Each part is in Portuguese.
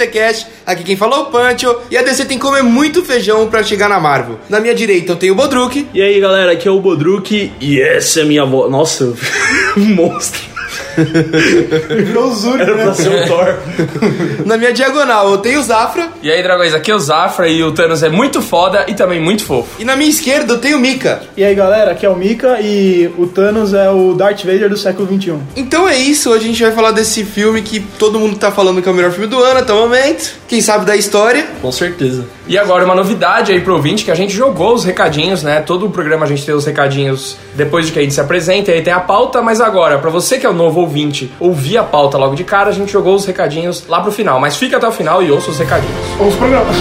DTCast. Aqui quem falou é o Pancho. E a DC tem que comer muito feijão pra chegar na Marvel. Na minha direita eu tenho o Bodruk. E aí galera, aqui é o Bodruk e essa é a minha voz. Nossa, monstro. Virou Zuri, Era pra né? ser o Thor. Na minha diagonal eu tenho o Zafra. E aí, dragões, aqui é o Zafra e o Thanos é muito foda e também muito fofo. E na minha esquerda eu tenho o Mika. E aí galera, aqui é o Mika e o Thanos é o Darth Vader do século XXI. Então é isso, hoje a gente vai falar desse filme que todo mundo tá falando que é o melhor filme do ano até o momento. Quem sabe da história. Com certeza. E agora uma novidade aí pro ouvinte, que a gente jogou os recadinhos, né? Todo o programa a gente tem os recadinhos depois de que a gente se apresenta, e aí tem a pauta, mas agora, pra você que é o novo ouvinte, ouvir a pauta logo de cara, a gente jogou os recadinhos lá pro final. Mas fica até o final e ouça os recadinhos. Ou os programas.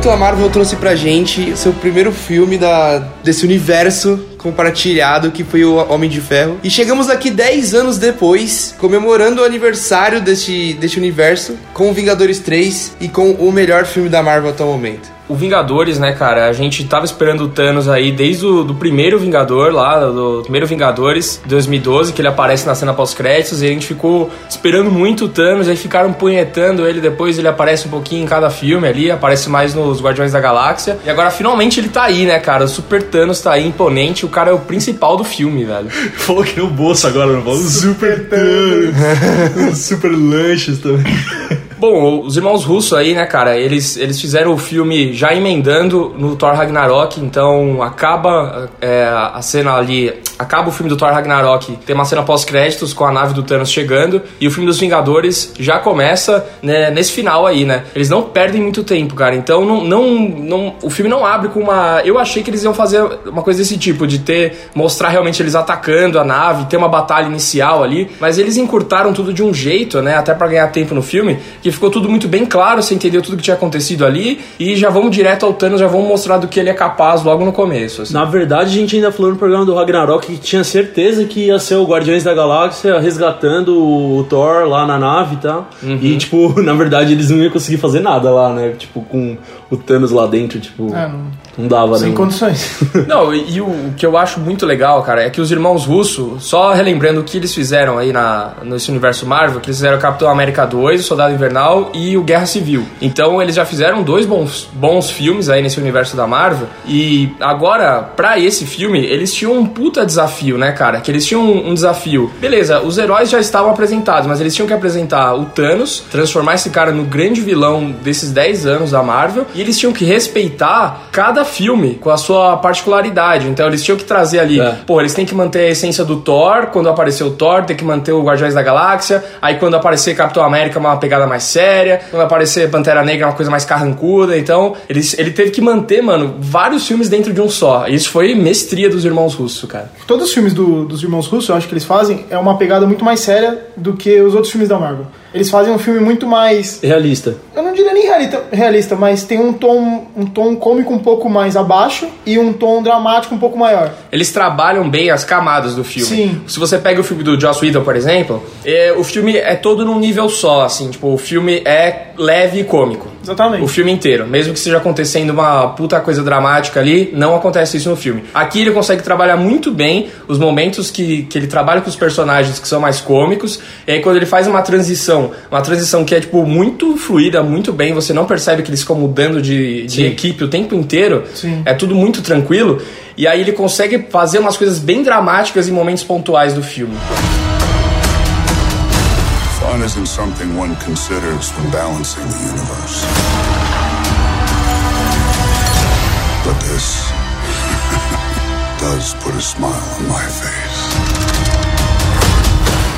2008 a Marvel trouxe pra gente seu primeiro filme da, desse universo compartilhado que foi o Homem de Ferro. E chegamos aqui 10 anos depois, comemorando o aniversário deste, deste universo com Vingadores 3 e com o melhor filme da Marvel até o momento. O Vingadores, né, cara? A gente tava esperando o Thanos aí desde o do primeiro Vingador lá, do primeiro Vingadores, 2012, que ele aparece na cena pós-créditos, e a gente ficou esperando muito o Thanos, aí ficaram punhetando ele, depois ele aparece um pouquinho em cada filme ali, aparece mais nos Guardiões da Galáxia. E agora finalmente ele tá aí, né, cara? O Super Thanos tá aí, imponente, o cara é o principal do filme, velho. Falou que no bolso agora, não falou? Super Thanos. Super lanches também. Bom, os irmãos russos aí, né, cara, eles, eles fizeram o filme já emendando no Thor Ragnarok, então acaba é, a cena ali, acaba o filme do Thor Ragnarok, tem uma cena pós-créditos com a nave do Thanos chegando, e o filme dos Vingadores já começa né, nesse final aí, né? Eles não perdem muito tempo, cara, então não, não, não, o filme não abre com uma... Eu achei que eles iam fazer uma coisa desse tipo, de ter, mostrar realmente eles atacando a nave, ter uma batalha inicial ali, mas eles encurtaram tudo de um jeito, né, até pra ganhar tempo no filme, que ficou tudo muito bem claro, você entendeu tudo que tinha acontecido ali, e já vamos direto ao Thanos, já vamos mostrar do que ele é capaz logo no começo. assim. Na verdade, a gente ainda falou no programa do Ragnarok que tinha certeza que ia ser o Guardiões da Galáxia resgatando o Thor lá na nave e tal. E, tipo, na verdade, eles não iam conseguir fazer nada lá, né? Tipo, com o Thanos lá dentro, tipo, É, não, não dava, sem condições. Não, e, e o, o que eu acho muito legal, cara, é que os irmãos Russo, só relembrando o que eles fizeram aí na, nesse universo Marvel, que eles fizeram Capitão América 2, o Soldado Invernal e o Guerra Civil. Então eles já fizeram dois bons, bons filmes aí nesse universo da Marvel. E agora, pra esse filme, eles tinham um puta desafio, né, cara? Que eles tinham um, um desafio. Beleza, os heróis já estavam apresentados, mas eles tinham que apresentar o Thanos, transformar esse cara no grande vilão desses 10 anos da Marvel, e eles tinham que respeitar cada filme com a sua particularidade. Então eles tinham que trazer ali, É. pô, eles têm que manter a essência do Thor, quando aparecer o Thor, tem que manter o Guardiões da Galáxia, aí quando aparecer Capitão América, uma pegada mais séria, quando aparecer Pantera Negra, uma coisa mais carrancuda. Então, eles, ele teve que manter, mano, vários filmes dentro de um só. E Isso foi mestria dos irmãos russos, cara. Todos os filmes do- dos irmãos russos, eu acho que eles fazem, é uma pegada muito mais séria do que os outros filmes da Marvel. Eles fazem um filme muito mais. Realista. Eu não diria nem realista, realista mas tem um tom, um tom cômico um pouco mais abaixo e um tom dramático um pouco maior. Eles trabalham bem as camadas do filme. Sim. Se você pega o filme do Joss Whedon, por exemplo, é, o filme é todo num nível só, assim, tipo, o filme é leve e cômico. Exatamente. O filme inteiro. Mesmo que esteja acontecendo uma puta coisa dramática ali, não acontece isso no filme. Aqui ele consegue trabalhar muito bem os momentos que, que ele trabalha com os personagens que são mais cômicos. E aí quando ele faz uma transição, uma transição que é, tipo, muito fluida, muito bem, você não percebe que eles ficam mudando de, de equipe o tempo inteiro. Sim. É tudo muito tranquilo. E aí ele consegue fazer umas coisas bem dramáticas em momentos pontuais do filme. Fun isn't something one considers when balancing the universe. But this does put a smile on my face.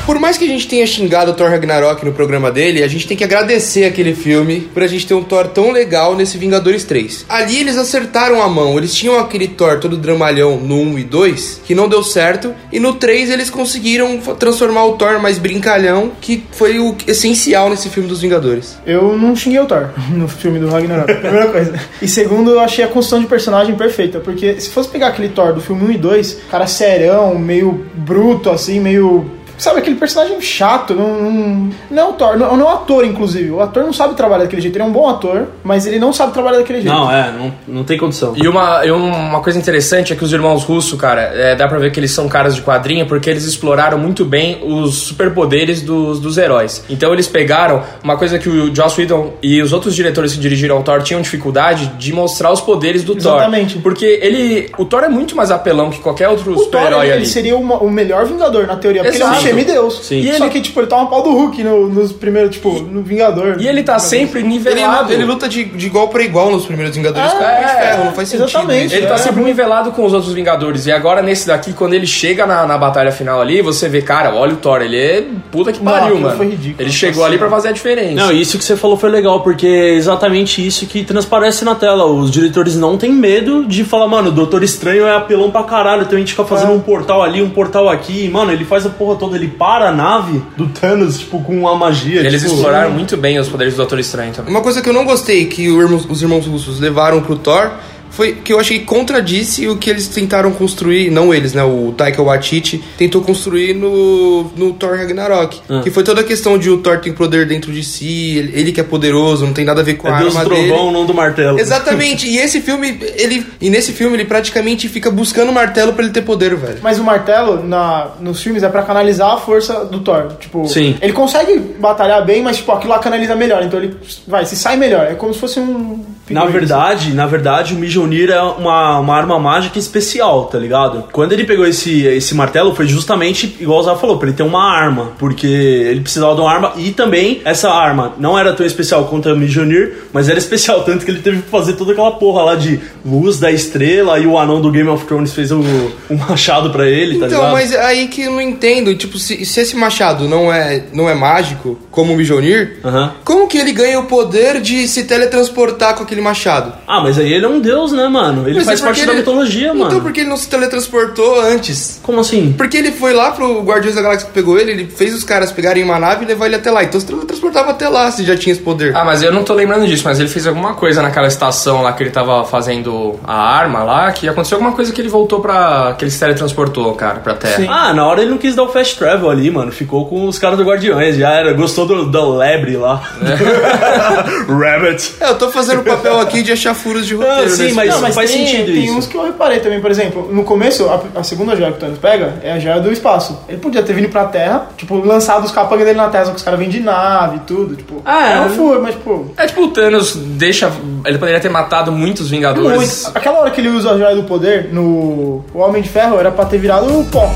Por mais que a gente tenha xingado o Thor Ragnarok no programa dele, a gente tem que agradecer aquele filme por a gente ter um Thor tão legal nesse Vingadores 3. Ali eles acertaram a mão, eles tinham aquele Thor todo dramalhão no 1 e 2, que não deu certo, e no 3 eles conseguiram transformar o Thor mais brincalhão, que foi o essencial nesse filme dos Vingadores. Eu não xinguei o Thor no filme do Ragnarok, primeira coisa. E segundo, eu achei a construção de personagem perfeita, porque se fosse pegar aquele Thor do filme 1 e 2, cara serão, meio bruto, assim, meio. Sabe, aquele personagem chato, não, não, não é o Thor, não, não é o ator, inclusive. O ator não sabe trabalhar daquele jeito, ele é um bom ator, mas ele não sabe trabalhar daquele jeito. Não, é, não, não tem condição. E uma, e uma coisa interessante é que os irmãos Russo, cara, é, dá pra ver que eles são caras de quadrinho porque eles exploraram muito bem os superpoderes dos, dos heróis. Então eles pegaram uma coisa que o Joss Whedon e os outros diretores que dirigiram o Thor tinham dificuldade de mostrar os poderes do Exatamente. Thor. Porque ele. O Thor é muito mais apelão que qualquer outro super-herói ele, ali. ele seria uma- o melhor Vingador, na teoria, porque ele é Exato. um semideus. Sim. E Só que, tipo, ele toma pau do Hulk no- nos primeiros, tipo, no Vingador. E ele tá sempre Ele, nivelado. ele luta de, de igual para igual nos primeiros Vingadores É, com o Homem de Ferro, não faz sentido. exatamente. Ele tá É, sempre nivelado com os outros Vingadores. E agora, nesse daqui, quando ele chega na, na batalha final ali, você vê, cara, olha o Thor, ele é puta que Não, pariu, mano. foi ridículo. Ele chegou ali pra fazer a diferença. Não, isso que você falou foi legal, porque é exatamente isso que transparece na tela. Os diretores não têm medo de falar, mano, o Doutor Estranho é apelão pra caralho, então a gente fica fazendo É. um portal ali, um portal aqui, e, mano, ele faz a porra toda, ele para a nave do Thanos, tipo, com uma magia. Eles tipo, exploraram muito bem os poderes do Doutor Estranho também. Uma coisa que eu não gostei que os irmãos russos levaram pro Thor foi que eu achei que contradisse o que eles tentaram construir, não eles, né? O Taika Waititi tentou construir no, no Thor Ragnarok. Que foi toda a questão de o Thor tem poder dentro de si, ele, ele que é poderoso, não tem nada a ver com a É Deus do arma trovão, dele. não do martelo. Exatamente, e esse filme, ele. E nesse filme ele praticamente fica buscando o martelo pra ele ter poder, velho. Mas o martelo, na, nos filmes, é pra canalizar a força do Thor. Tipo, Sim. ele consegue batalhar bem, mas, tipo, aquilo lá canaliza melhor. Então ele vai, se sai melhor. É como se fosse um. Na verdade, na verdade, o Mjolnir é uma, uma arma mágica especial, tá ligado? Quando ele pegou esse, esse martelo, foi justamente, igual o Zé falou, pra ele ter uma arma. Porque ele precisava de uma arma. E também, essa arma não era tão especial quanto a Mjolnir, mas era especial, tanto que ele teve que fazer toda aquela porra lá de luz da estrela e o anão do Game of Thrones fez o, o machado pra ele, tá Então, ligado? mas é aí que eu não entendo, tipo, se, se esse machado não é, não é mágico, como o Mjolnir, Aham. como que ele ganha o poder de se teletransportar com aquele machado? Ah, mas aí ele é um deus, né, mano? Ele Mas faz é parte porque da ele- mitologia, mano. Então por que ele não se teletransportou antes? Como assim? Porque ele foi lá pro Guardiões da Galáxia que pegou ele, ele fez os caras pegarem uma nave e levar ele até lá. Então se teletransportava até lá se já tinha esse poder. Ah, mas eu não tô lembrando disso, mas ele fez alguma coisa naquela estação lá que ele tava fazendo a arma lá, que aconteceu alguma coisa que ele voltou pra. que ele se teletransportou, cara, pra Terra. Ah, na hora ele não quis dar o fast travel ali, mano. Ficou com os caras do Guardiões, já era. Gostou do, da lebre lá. Rabbit. É, eu tô fazendo o papel aqui de achar furos de roteiro. Não, sim, nesse mas-. Não, mas faz tem, sentido tem isso. uns que eu reparei também, por exemplo, no começo, a, a segunda joia que o Thanos pega é a joia do espaço. Ele podia ter vindo pra Terra, tipo, lançado os capangas dele na Terra, só que os caras vêm de nave e tudo, tipo. Ah, é. é um furo, mas, pô. É tipo o Thanos deixa. Ele poderia ter matado muitos Vingadores. Muito. Aquela hora que ele usa a joia do poder no o Homem de Ferro era pra ter virado o pó.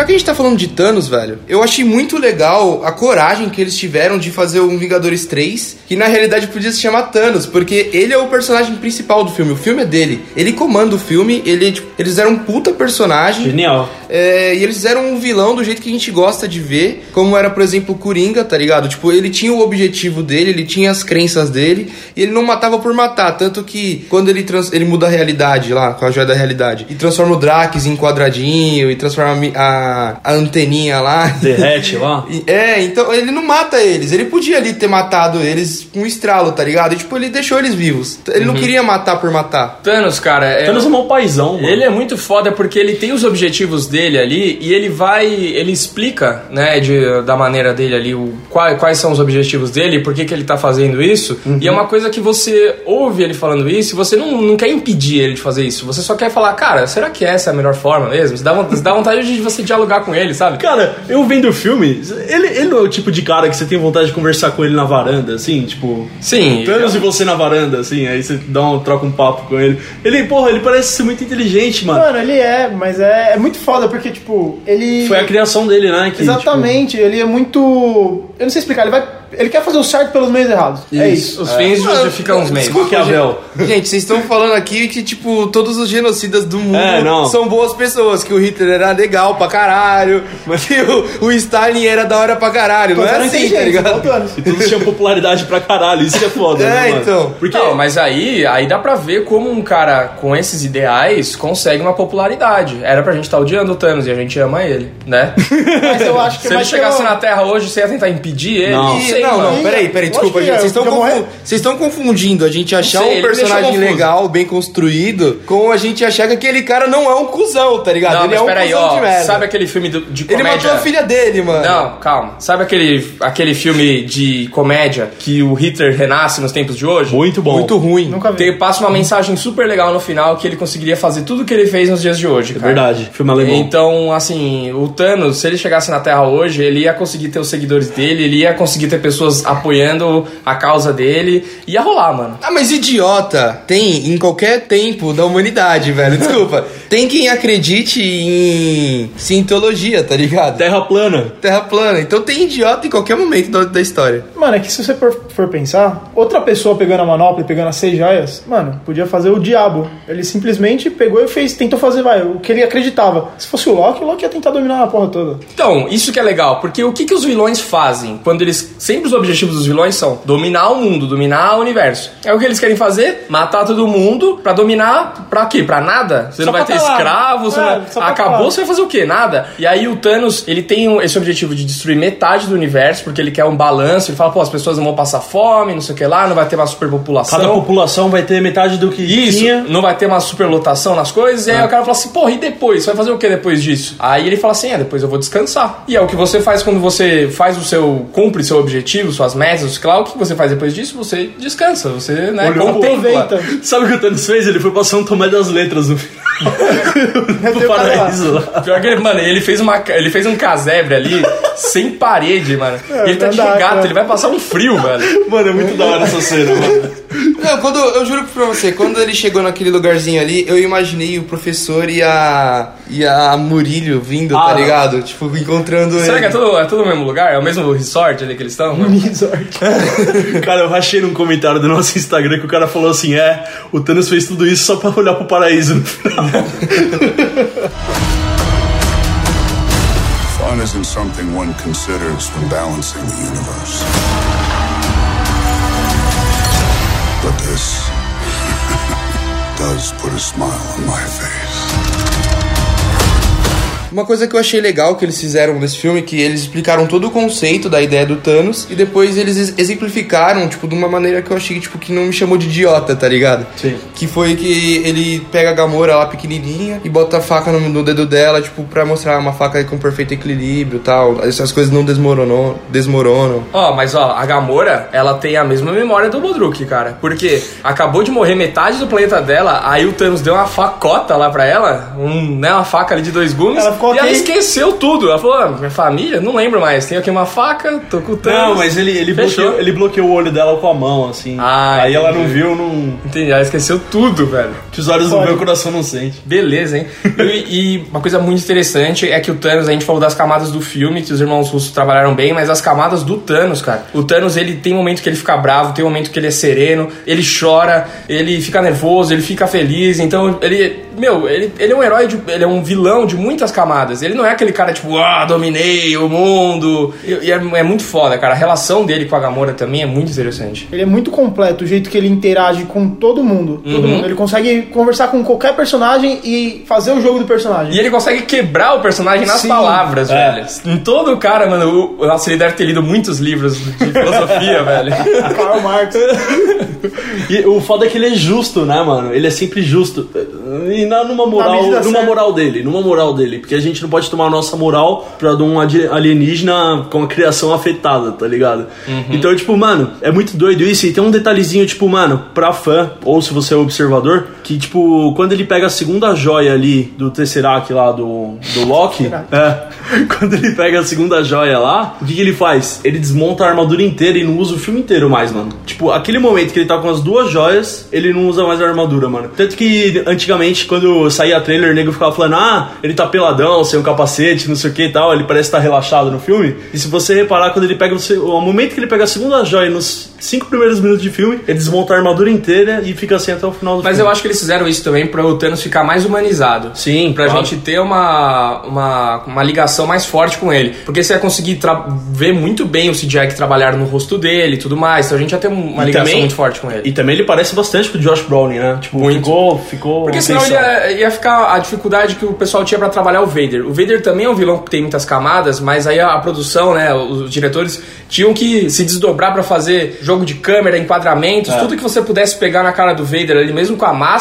Já que a gente tá falando de Thanos, velho, eu achei muito legal a coragem que eles tiveram de fazer um Vingadores 3, que na realidade podia se chamar Thanos, porque ele é o personagem principal do filme, o filme é dele. Ele comanda o filme, ele, tipo, eles fizeram um puta personagem. Genial. É, e eles fizeram um vilão do jeito que a gente gosta de ver, como era, por exemplo, o Coringa, tá ligado? Tipo, ele tinha o objetivo dele, ele tinha as crenças dele, e ele não matava por matar. Tanto que quando ele, trans- ele muda a realidade lá, com a joia da realidade, e transforma o Drax em quadradinho, e transforma a a, anteninha lá. Derrete lá. É, então ele não mata eles. Ele podia ali ter matado eles com um estralo, tá ligado? E, tipo, ele deixou eles vivos. Ele não queria matar por matar. Thanos, cara, é. Thanos é um paizão, mano. Ele é muito foda porque ele tem os objetivos dele ali e ele vai, ele explica, né, de, da maneira dele ali, o, quais, quais são os objetivos dele, por que, que ele tá fazendo isso. E é uma coisa que você ouve ele falando isso e você não, não quer impedir ele de fazer isso. Você só quer falar, cara, será que essa é a melhor forma mesmo? Você dá, você dá vontade de você dialogar com ele, sabe? Cara, eu vendo o filme, ele, ele não é o tipo de cara que você tem vontade de conversar com ele na varanda, assim, tipo. Sim. Thanos e você na varanda, assim, aí você dá um, troca um papo com ele. Ele, porra, ele parece ser muito inteligente, mano. Mano, ele é, mas é, é muito foda, porque, tipo, ele. Foi a criação dele, né? Que, Exatamente, ele é muito. Eu não sei explicar, ele vai. Ele quer fazer o certo pelos meios errados. É isso. Os fins justificam os meios. Tipo, Maquiavel. Gente, vocês estão falando aqui que, tipo, todos os genocidas do mundo É, não. são boas pessoas. Que o Hitler era legal pra caralho, que o, o Stalin era da hora pra caralho. Não é Todos eram assim, tá inteligentes, igual ligado? E todos tinham popularidade pra caralho, isso que é foda, né, É, mano? então. Porque Não, mas aí, aí dá pra ver como um cara com esses ideais consegue uma popularidade. Era pra gente estar odiando o Thanos e a gente ama ele, né? Mas eu acho que Se ele chegasse um- na Terra hoje, você ia tentar impedir ele? Não. E- sei, não, mano. não, peraí, peraí, desculpa, gente. é, Vocês estão confu- vocês estão confundindo a gente achar sei, um ele personagem legal, bem construído, com a gente achar que aquele cara não é um cuzão, tá ligado? Não, ele mas é um peraí, cuzão ó. de merda. Sabe aquele filme do- de Ele comédia? matou a filha dele, mano. Não, calma. Sabe aquele, aquele filme de comédia que o Hitler renasce nos tempos de hoje? muito bom. Muito ruim. Nunca vi. Tem, passa uma mensagem super legal no final que ele conseguiria fazer tudo que ele fez nos dias de hoje, cara. Verdade, filme alemão. Então, assim, o Thanos, se ele chegasse na Terra hoje, ele ia conseguir ter os seguidores dele, ele ia conseguir ter pessoas apoiando a causa dele. Ia rolar, mano. Ah, mas idiota tem em qualquer tempo da humanidade, velho. Desculpa. tem quem acredite em cientologia, tá ligado? Terra plana. Terra plana. Então tem idiota em qualquer momento da, da história. Mano, é que se você for, for pensar, outra pessoa pegando a manopla e pegando as seis joias, mano, podia fazer o diabo. Ele simplesmente pegou e fez, tentou fazer, vai, o que ele acreditava. Se fosse o Loki, o Loki ia tentar dominar a porra toda. Então, isso que é legal, porque o que, que os vilões fazem? Quando eles. Sempre os objetivos dos vilões são dominar o mundo, dominar o universo. É o que eles querem fazer? Matar todo mundo pra dominar. Pra quê? Pra nada? Você Só não vai ter escravos, É, não Acabou, lá. você vai fazer o quê? Nada. E aí o Thanos, ele tem esse objetivo de destruir metade do universo, porque ele quer um balanço. Ele fala, pô, as pessoas não vão passar fome, não sei o que lá, não vai ter uma superpopulação. Cada população vai ter metade do que Isso, tinha. não vai ter uma superlotação nas coisas. E aí o cara fala assim, porra, e depois? Você vai fazer o que depois disso? Aí ele fala assim, é, depois eu vou descansar. E é o que você faz quando você faz o seu, cumpre seu objetivo, suas metas, claro, o que você faz depois disso? Você descansa, você, né, Olhou, aproveita. Sabe o que o Thanos fez? Ele foi pra São Tomé das Letras no final. Do o cara paraíso lá. Pior que ele, mano, ele fez, uma, ele fez um casebre ali, sem parede, mano. E ele tá de regata, né? ele vai passar um frio, velho. Mano, é muito da hora essa cena, mano. Não, quando, eu juro pra você, quando ele chegou naquele lugarzinho ali, eu imaginei o professor e a. e a Murilho vindo, Ah, tá não. ligado? Tipo, encontrando Será ele. que é tudo, é tudo no mesmo lugar? É o mesmo resort ali que eles estão? Resort. Cara, eu rachei num comentário do nosso Instagram que o cara falou assim: é, o Thanos fez tudo isso só pra olhar pro paraíso no final. Fun isn't something one considers when balancing the universe. But this does put a smile on my face. Uma coisa que eu achei legal que eles fizeram nesse filme, que eles explicaram todo o conceito da ideia do Thanos e depois eles ex- exemplificaram, tipo, de uma maneira que eu achei, tipo, que não me chamou de idiota, tá ligado? Sim. Que foi que ele pega a Gamora lá pequenininha e bota a faca no, no dedo dela, tipo, pra mostrar uma faca com perfeito equilíbrio e tal. Essas coisas não desmoronou, desmoronam. Ó, mas ó, a Gamora, ela tem a mesma memória do Bodruk, cara. Porque acabou de morrer metade do planeta dela, aí o Thanos deu uma facota lá pra ela, um, né, uma faca ali de dois gumes, Ela ficou e ela esqueceu tudo. Ela falou, ah, minha família, não lembro mais, tenho aqui uma faca, tô com o Thanos. Não, mas ele, ele, Fechou. bloqueou, ele bloqueou o olho dela com a mão, assim. Ah, Aí ela não entendi. viu, não. Entendi, ela esqueceu tudo, velho. Que os olhos não Pode. veem, o coração não sente. Beleza, hein? E, e uma coisa muito interessante é que o Thanos, a gente falou das camadas do filme, que os irmãos russos trabalharam bem, mas as camadas do Thanos, cara. O Thanos, ele tem momento que ele fica bravo, tem momento que ele é sereno, ele chora, ele fica nervoso, ele fica feliz. Então, ele. Meu, ele, ele é um herói, de, ele é um vilão de muitas camadas. Ele não é aquele cara tipo, ah, dominei o mundo. E, e é, é muito foda, cara. A relação dele com a Gamora também é muito interessante. Ele é muito completo, o jeito que ele interage com todo mundo. Todo mundo. Ele consegue conversar com qualquer personagem e fazer o jogo do personagem. E ele consegue quebrar o personagem nas Sim. palavras, É. velho. Em todo cara, mano, o, nossa, ele deve ter lido muitos livros de filosofia, velho. Karl Marx. E o foda é que ele é justo, né, mano? Ele é sempre justo. E na, numa moral, numa certa. moral dele, numa moral dele. Porque a gente não pode tomar a nossa moral pra de um alienígena com a criação afetada, tá ligado? Então, tipo, mano, é muito doido isso. E tem um detalhezinho, tipo, mano, pra fã, ou se você é observador, que, tipo, quando ele pega a segunda joia ali do Tesseract lá do, do Loki, é, quando ele pega a segunda joia lá, o que, que ele faz? Ele desmonta a armadura inteira e não usa o filme inteiro mais, mano. Tipo, aquele momento que ele tá com as duas joias, ele não usa mais a armadura, mano. Tanto que antigamente quando saía trailer, o nego ficava falando, ah, ele tá peladão, sem um capacete, não sei o que e tal, ele parece estar relaxado no filme. E se você reparar, quando ele pega o, o momento que ele pega a segunda joia nos cinco primeiros minutos de filme, ele desmonta a armadura inteira e fica assim até o final do Mas filme. eu acho que eles fizeram isso também pra o Thanos ficar mais humanizado. Sim, Pra claro. gente ter uma, uma, uma ligação mais forte com ele. Porque você vai conseguir ver muito bem o CGI que trabalharam no rosto dele e tudo mais. Então a gente ia ter uma E ligação também- muito forte com ele. E também ele parece bastante com o Josh Brolin, né? Tipo, Muito. ficou. ficou Porque senão ele ia, ia ficar a dificuldade que o pessoal tinha pra trabalhar o Vader. O Vader também é um vilão que tem muitas camadas, mas aí a, a produção, né, os diretores tinham que se desdobrar pra fazer jogo de câmera, enquadramentos, tudo que você pudesse pegar na cara do Vader ali, mesmo com a máscara,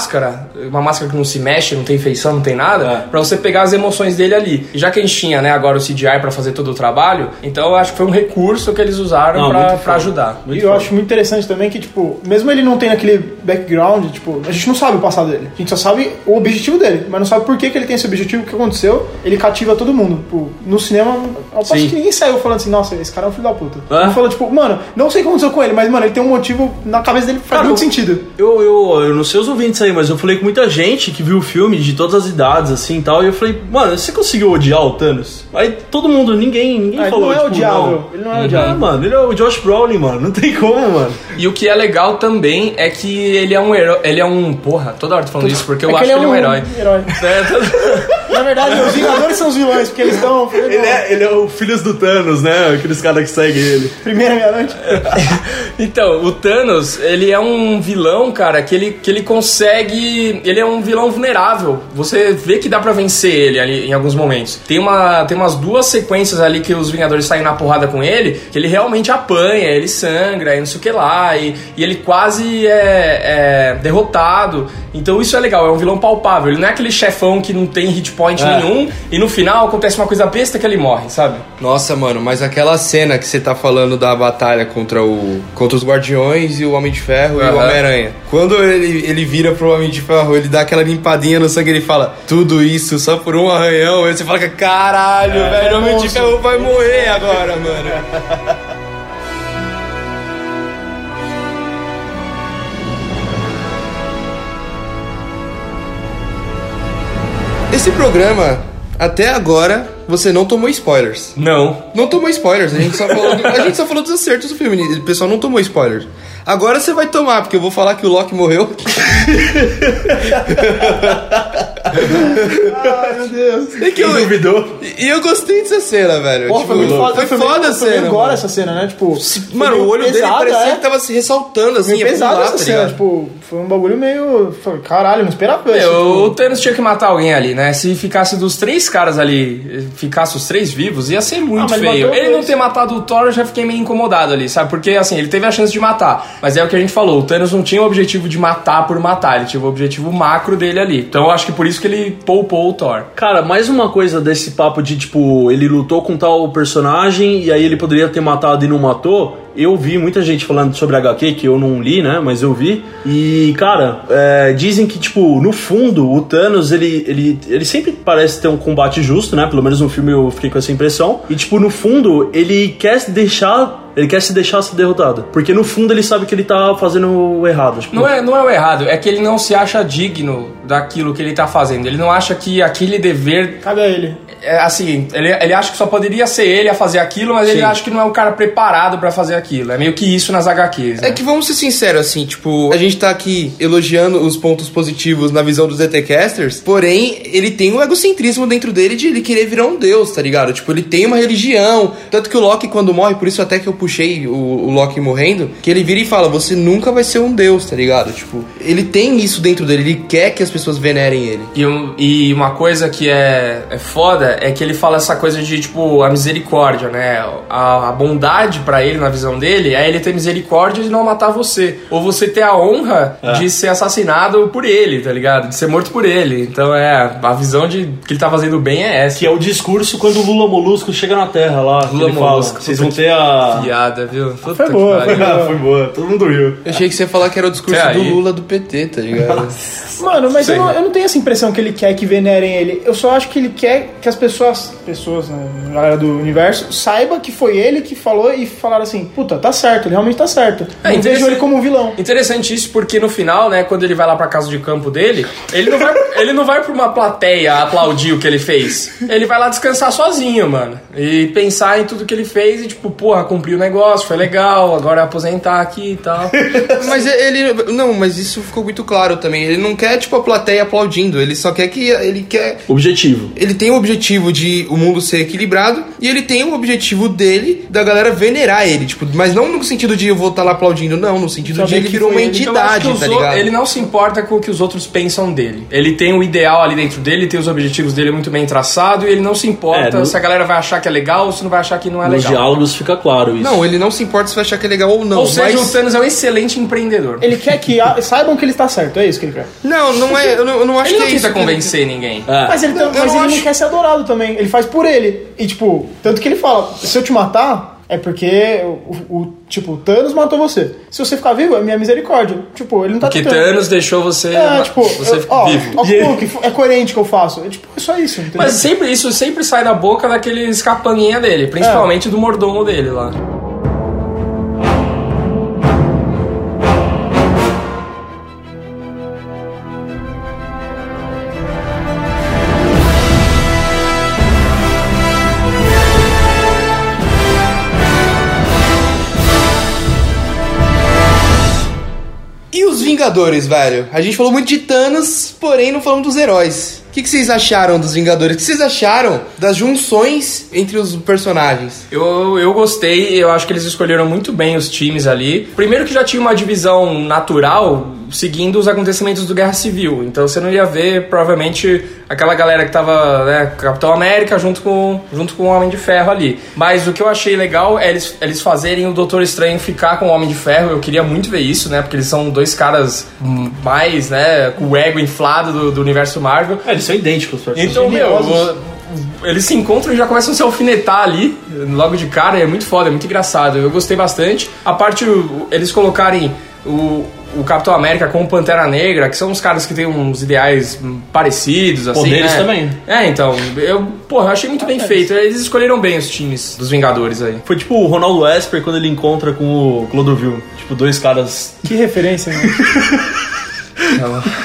uma máscara que não se mexe, não tem feição, não tem nada, É. pra você pegar as emoções dele ali. E já que a gente tinha, né, agora o CGI pra fazer todo o trabalho, então eu acho que foi um recurso que eles usaram Não, pra, muito ajudar. E eu acho muito interessante também que, tipo, mesmo ele não tendo aquele background, tipo, a gente não sabe o passado dele. A gente só sabe o objetivo dele, mas não sabe por que, que ele tem esse objetivo, o que aconteceu. Ele cativa todo mundo. Tipo, no cinema, eu acho que ninguém saiu falando assim, nossa, esse cara é um filho da puta. É? Ele falou, tipo, mano, não sei o que aconteceu com ele, mas, mano, ele tem um motivo na cabeça dele que faz Cara, muito eu- sentido. Eu, eu, eu não sei os ouvintes aí, mas eu falei com muita gente que viu o filme de todas as idades, assim e tal, e eu falei, mano, você conseguiu odiar o Thanos? Aí todo mundo, ninguém, ninguém Ah, ele falou, não é tipo, odiável. não. Ele não é É, odiável. mano, ele é o Josh Brolin, mano, não tem como, mano. E o que é legal também é que ele é um herói. Ele é um. Porra, toda hora tô falando isso porque eu É acho que ele é um herói. herói. É, todo- Na verdade, os Vingadores são os vilões, porque eles estão. Ele é, ele é o Filhos do Thanos, né? Aqueles caras que seguem ele. Primeira meia-noite. Então, o Thanos, ele é um vilão, cara, que ele, que ele consegue. Ele é um vilão vulnerável. Você vê que dá pra vencer ele ali em alguns momentos. Tem, uma, tem umas duas sequências ali que os Vingadores saem na porrada com ele, que ele realmente apanha, ele sangra e não sei o que lá, e, e ele quase é, é derrotado. Então isso é legal, é um vilão palpável. Ele não é aquele chefão que não tem hit point É. nenhum, e no final acontece uma coisa besta que ele morre, sabe? Nossa, mano, mas aquela cena que você tá falando da batalha contra o contra os Guardiões e o Homem de Ferro e o. Homem-Aranha. Quando ele, ele vira pro Homem de Ferro, ele dá aquela limpadinha no sangue, ele fala, tudo isso só por um arranhão. Aí você fala, caralho, velho, o Homem de Ferro vai morrer agora, mano. Esse programa, até agora, você não tomou spoilers. Não. Não tomou spoilers, a gente só falou, do- a gente só falou dos acertos do filme, o pessoal não tomou spoilers. Agora você vai tomar, porque eu vou falar que o Loki morreu. Ai, meu Deus. E, que eu, duvidou? e eu gostei dessa cena, velho. Pô, Tipo, foi muito foda. Foi meio- foda a Foi meio cena. agora mano. essa cena, né? Tipo, Mano, foi o olho dele parecia é. que tava se ressaltando, assim, Meio pesado essa tá cena, ligado? tipo, foi um bagulho meio. falei, Caralho, não esperava isso. Meu, o tipo, Thanos tinha que matar alguém ali, né? Se ficasse dos três caras ali, ficasse os três vivos, ia ser muito Ah, ele feio. matou Ele não ter matado o Thor, eu já fiquei meio incomodado ali, sabe? Porque, assim, ele teve a chance de matar. Mas é o que a gente falou, o Thanos não tinha o objetivo de matar por matar, ele tinha o objetivo macro dele ali. Então eu acho que por isso que ele poupou o Thor. Cara, mais uma coisa desse papo de, tipo, ele lutou com tal personagem e aí ele poderia ter matado e não matou. Eu vi muita gente falando sobre HQ, que eu não li, né? Mas eu vi. E, cara, é, dizem que, tipo, no fundo, o Thanos, ele, ele, ele sempre parece ter um combate justo, né? Pelo menos no filme eu fiquei com essa impressão. E, tipo, no fundo, ele quer deixar. Ele quer se deixar ser derrotado. Porque no fundo ele sabe que ele tá fazendo o errado. Tipo, Não é, não é o errado, é que ele não se acha digno daquilo que ele tá fazendo. Ele não acha que aquele dever Cabe a ele. é assim, ele, ele acha que só poderia ser ele a fazer aquilo, mas ele Sim. acha que não é o cara preparado pra fazer aquilo. É meio que isso nas HQs. Né? É que vamos ser sinceros, assim, tipo, a gente tá aqui elogiando os pontos positivos na visão dos DTcasters, porém, ele tem um egocentrismo dentro dele de ele querer virar um deus, tá ligado? Tipo, ele tem uma religião. Tanto que o Loki, quando morre, por isso até que eu puxei o, o Loki morrendo, que ele vira e fala: Você nunca vai ser um deus, tá ligado? Tipo, ele tem isso dentro dele, ele quer que as pessoas venerem ele. E, um- e uma coisa que é, é foda é que ele fala essa coisa de, tipo, a misericórdia, né? A, a bondade pra ele, na visão dele, é ele ter misericórdia de não matar você. Ou você ter a honra de ser assassinado por ele, tá ligado? De ser morto por ele. Então é, a visão de que ele tá fazendo bem é essa. Que é o discurso quando o Lula Molusco chega na Terra lá. Lula ele fala, Molusco, Vocês vão ter a, piada, viu? Puta Foi boa, foi boa. foi boa, todo mundo riu. Eu achei que você ia falar que era o discurso Até do aí. Lula do PT, tá ligado? Mano, mas eu não, eu não tenho essa impressão que ele quer que venerem ele. Eu só acho que ele quer que as pessoas, pessoas, né, galera do universo, saiba que foi ele que falou e falaram assim, puta, tá certo, ele realmente tá certo. É, não vejo ele como um vilão. Interessante isso porque no final, né, quando ele vai lá pra casa de campo dele, ele não vai, ele não vai pra uma plateia aplaudir o que ele fez. Ele vai lá descansar sozinho, mano. E pensar em tudo que ele fez e tipo, porra, cumpriu o negócio, foi legal, agora é aposentar aqui e tal. Mas ele. Não, mas isso ficou muito claro também. Ele não quer, tipo, a plateia aplaudindo. Ele só quer que. Ele quer. Objetivo. Ele tem o objetivo de o mundo ser equilibrado e ele tem o objetivo dele da galera venerar ele, tipo, mas não no sentido de eu vou estar lá aplaudindo, não, no sentido de Saber ele que virou uma ele. Que entidade, os tá o- ligado? Ele não se importa com o que os outros pensam dele. Ele tem o ideal ali dentro dele, tem os objetivos dele muito bem traçado e ele não se importa É, no- se a galera vai achar que é legal ou se não vai achar que não é Nos legal. diálogos fica claro isso. Não, ele não se importa se vai achar que é legal ou não. Ou seja, mas... o Thanos é um excelente empreendedor. Ele quer que a- saibam que ele está certo, é isso que ele quer. Não, não é. Eu não, eu não acho Ele que não é isso. tenta que ele- convencer ninguém. É. Mas ele, eu mas não ele não acho. quer ser adorado também. Ele faz por ele. E, tipo, tanto que ele fala: se eu te matar, é porque o, o- tipo, o Thanos matou você. Se você ficar vivo, é minha misericórdia. Tipo, ele não tá Porque tentando- Thanos deixou você, É, tipo, você eu- ó, vivo. ó, que é coerente que eu faço. É, tipo, é só isso, entendeu? Mas sempre isso sempre sai da boca daqueles capanguinha dele, principalmente É. do mordomo dele lá. Vingadores, velho? A gente falou muito de Thanos, porém não falamos dos heróis. O que, que vocês acharam dos Vingadores? O que vocês acharam das junções entre os personagens? Eu, eu gostei, eu acho que eles escolheram muito bem os times ali. Primeiro que já tinha uma divisão natural seguindo os acontecimentos do Guerra Civil. Então você não ia ver, provavelmente, aquela galera que tava, né, Capitão América junto com, junto com o Homem de Ferro ali. Mas o que eu achei legal é eles, eles fazerem o Doutor Estranho ficar com o Homem de Ferro. Eu queria muito ver isso, né? Porque eles são dois caras mais, né, com o ego inflado do, do universo Marvel. É, eles são idênticos, personagens. Então, meu, eles se encontram e já começam a se alfinetar ali, logo de cara, e é muito foda, é muito engraçado. Eu gostei bastante. A parte, eles colocarem o, o Capitão América com o Pantera Negra, que são uns caras que têm uns ideais parecidos, assim, Poderes né? também. É, então, eu, porra, eu achei muito bem feito. Eles escolheram bem os times dos Vingadores aí. Foi tipo o Ronaldo Esper quando ele encontra com o Clodovil. Tipo, dois caras. Que referência, né?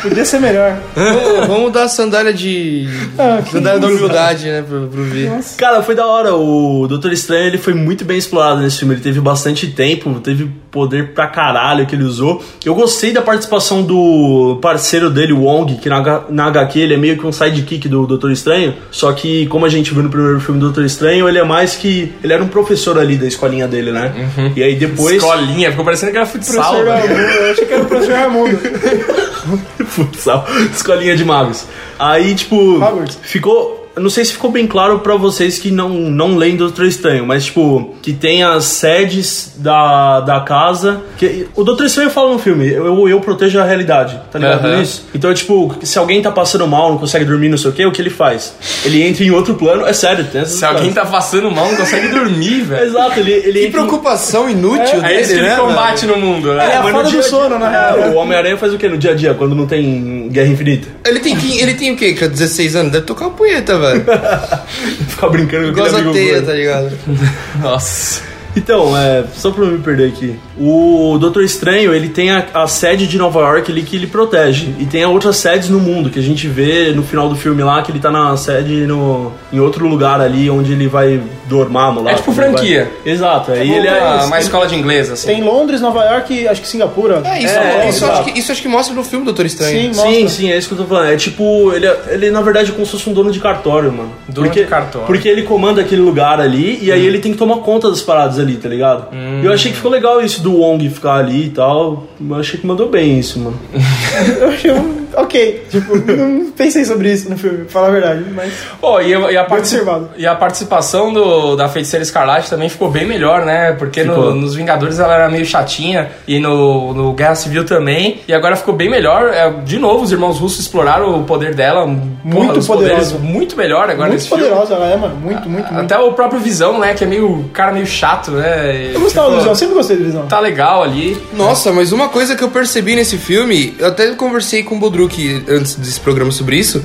Podia ser melhor. Ô, vamos dar a sandália de. Ah, sandália da humildade, né, pro, pro Vi. Cara, foi da hora. O Doutor Estranho ele foi muito bem explorado nesse filme. Ele teve bastante tempo, teve poder pra caralho que ele usou. Eu gostei da participação do parceiro dele, o Wong, que na, H- na HQ ele é meio que um sidekick do Doutor Estranho. Só que, como a gente viu no primeiro filme do Doutor Estranho, ele é mais que. Ele era um professor ali da escolinha dele, né? E aí depois. Escolinha, ficou parecendo que era futsal, Professor velho. Raimundo, eu achei que era o professor Raimundo. Futsal, escolinha de magos. Aí, tipo, Hogwarts. ficou. Eu Não sei se ficou bem claro pra vocês que não, não leem Doutor Estranho, mas, tipo, que tem as sedes da, da casa. Que, o Doutor Estranho fala no filme: eu, eu protejo a realidade, tá ligado Aham. nisso? Então, tipo, se alguém tá passando mal, não consegue dormir, não sei o que, o que ele faz? Ele entra em outro plano, é sério, tem essas Se alguém coisas. tá passando mal, não consegue dormir, velho. Exato, ele, ele Que entra em- preocupação inútil É dele, isso que ele né, combate no mundo, né? É, a mas falta a dia- sono, na real, É, o Homem-Aranha faz o que no dia a dia, quando não tem Guerra Infinita? Ele tem, ele tem o quê? Que é 16 anos? Deve tocar uma punheta, velho. Ficar brincando com aquele amigo teia, gordo. tá ligado? Nossa. Então, é, só pra não me perder aqui. O Doutor Estranho, ele tem a, a sede de Nova York ali que ele protege. E tem outras sedes no mundo, que a gente vê no final do filme lá, que ele tá na sede no, em outro lugar ali, onde ele vai dormar lá. É tipo franquia. vai- Exato, aí ele é... uma, escola de inglês, assim. Tem Londres, Nova York e acho que Singapura. É, isso, É, isso, acho que, isso acho que mostra no filme Doutor Estranho. Sim, mostra. Sim, sim, é isso que eu tô falando. É tipo, ele, é- ele na verdade é como se fosse um dono de cartório, mano. Dono porque, de cartório. Porque ele comanda aquele lugar ali e aí ele tem que tomar conta das paradas ali, tá ligado? E eu achei que ficou legal isso do Wong ficar ali e tal. Eu achei que mandou bem isso, mano. Eu achei um... Ok, tipo, não pensei sobre isso no filme, pra falar a verdade, mas... Pô, e, a- e a, observado. e a participação do, da Feiticeira Escarlate também ficou bem melhor, né? Porque no- nos Vingadores ela era meio chatinha e no, no Guerra Civil também. E agora ficou bem melhor. É, de novo, os irmãos russos exploraram o poder dela. Muito poderosa. muito melhor agora muito nesse filme. poderosa ela é, mano, muito, muito, muito. Até o próprio Visão, né? Que é meio cara meio chato. né? Eu gostava do Tipo, Visão, eu sempre gostei do Visão. Tá legal ali. Nossa, mas uma coisa que eu percebi nesse filme, eu até conversei com o Bodruk antes desse programa sobre isso.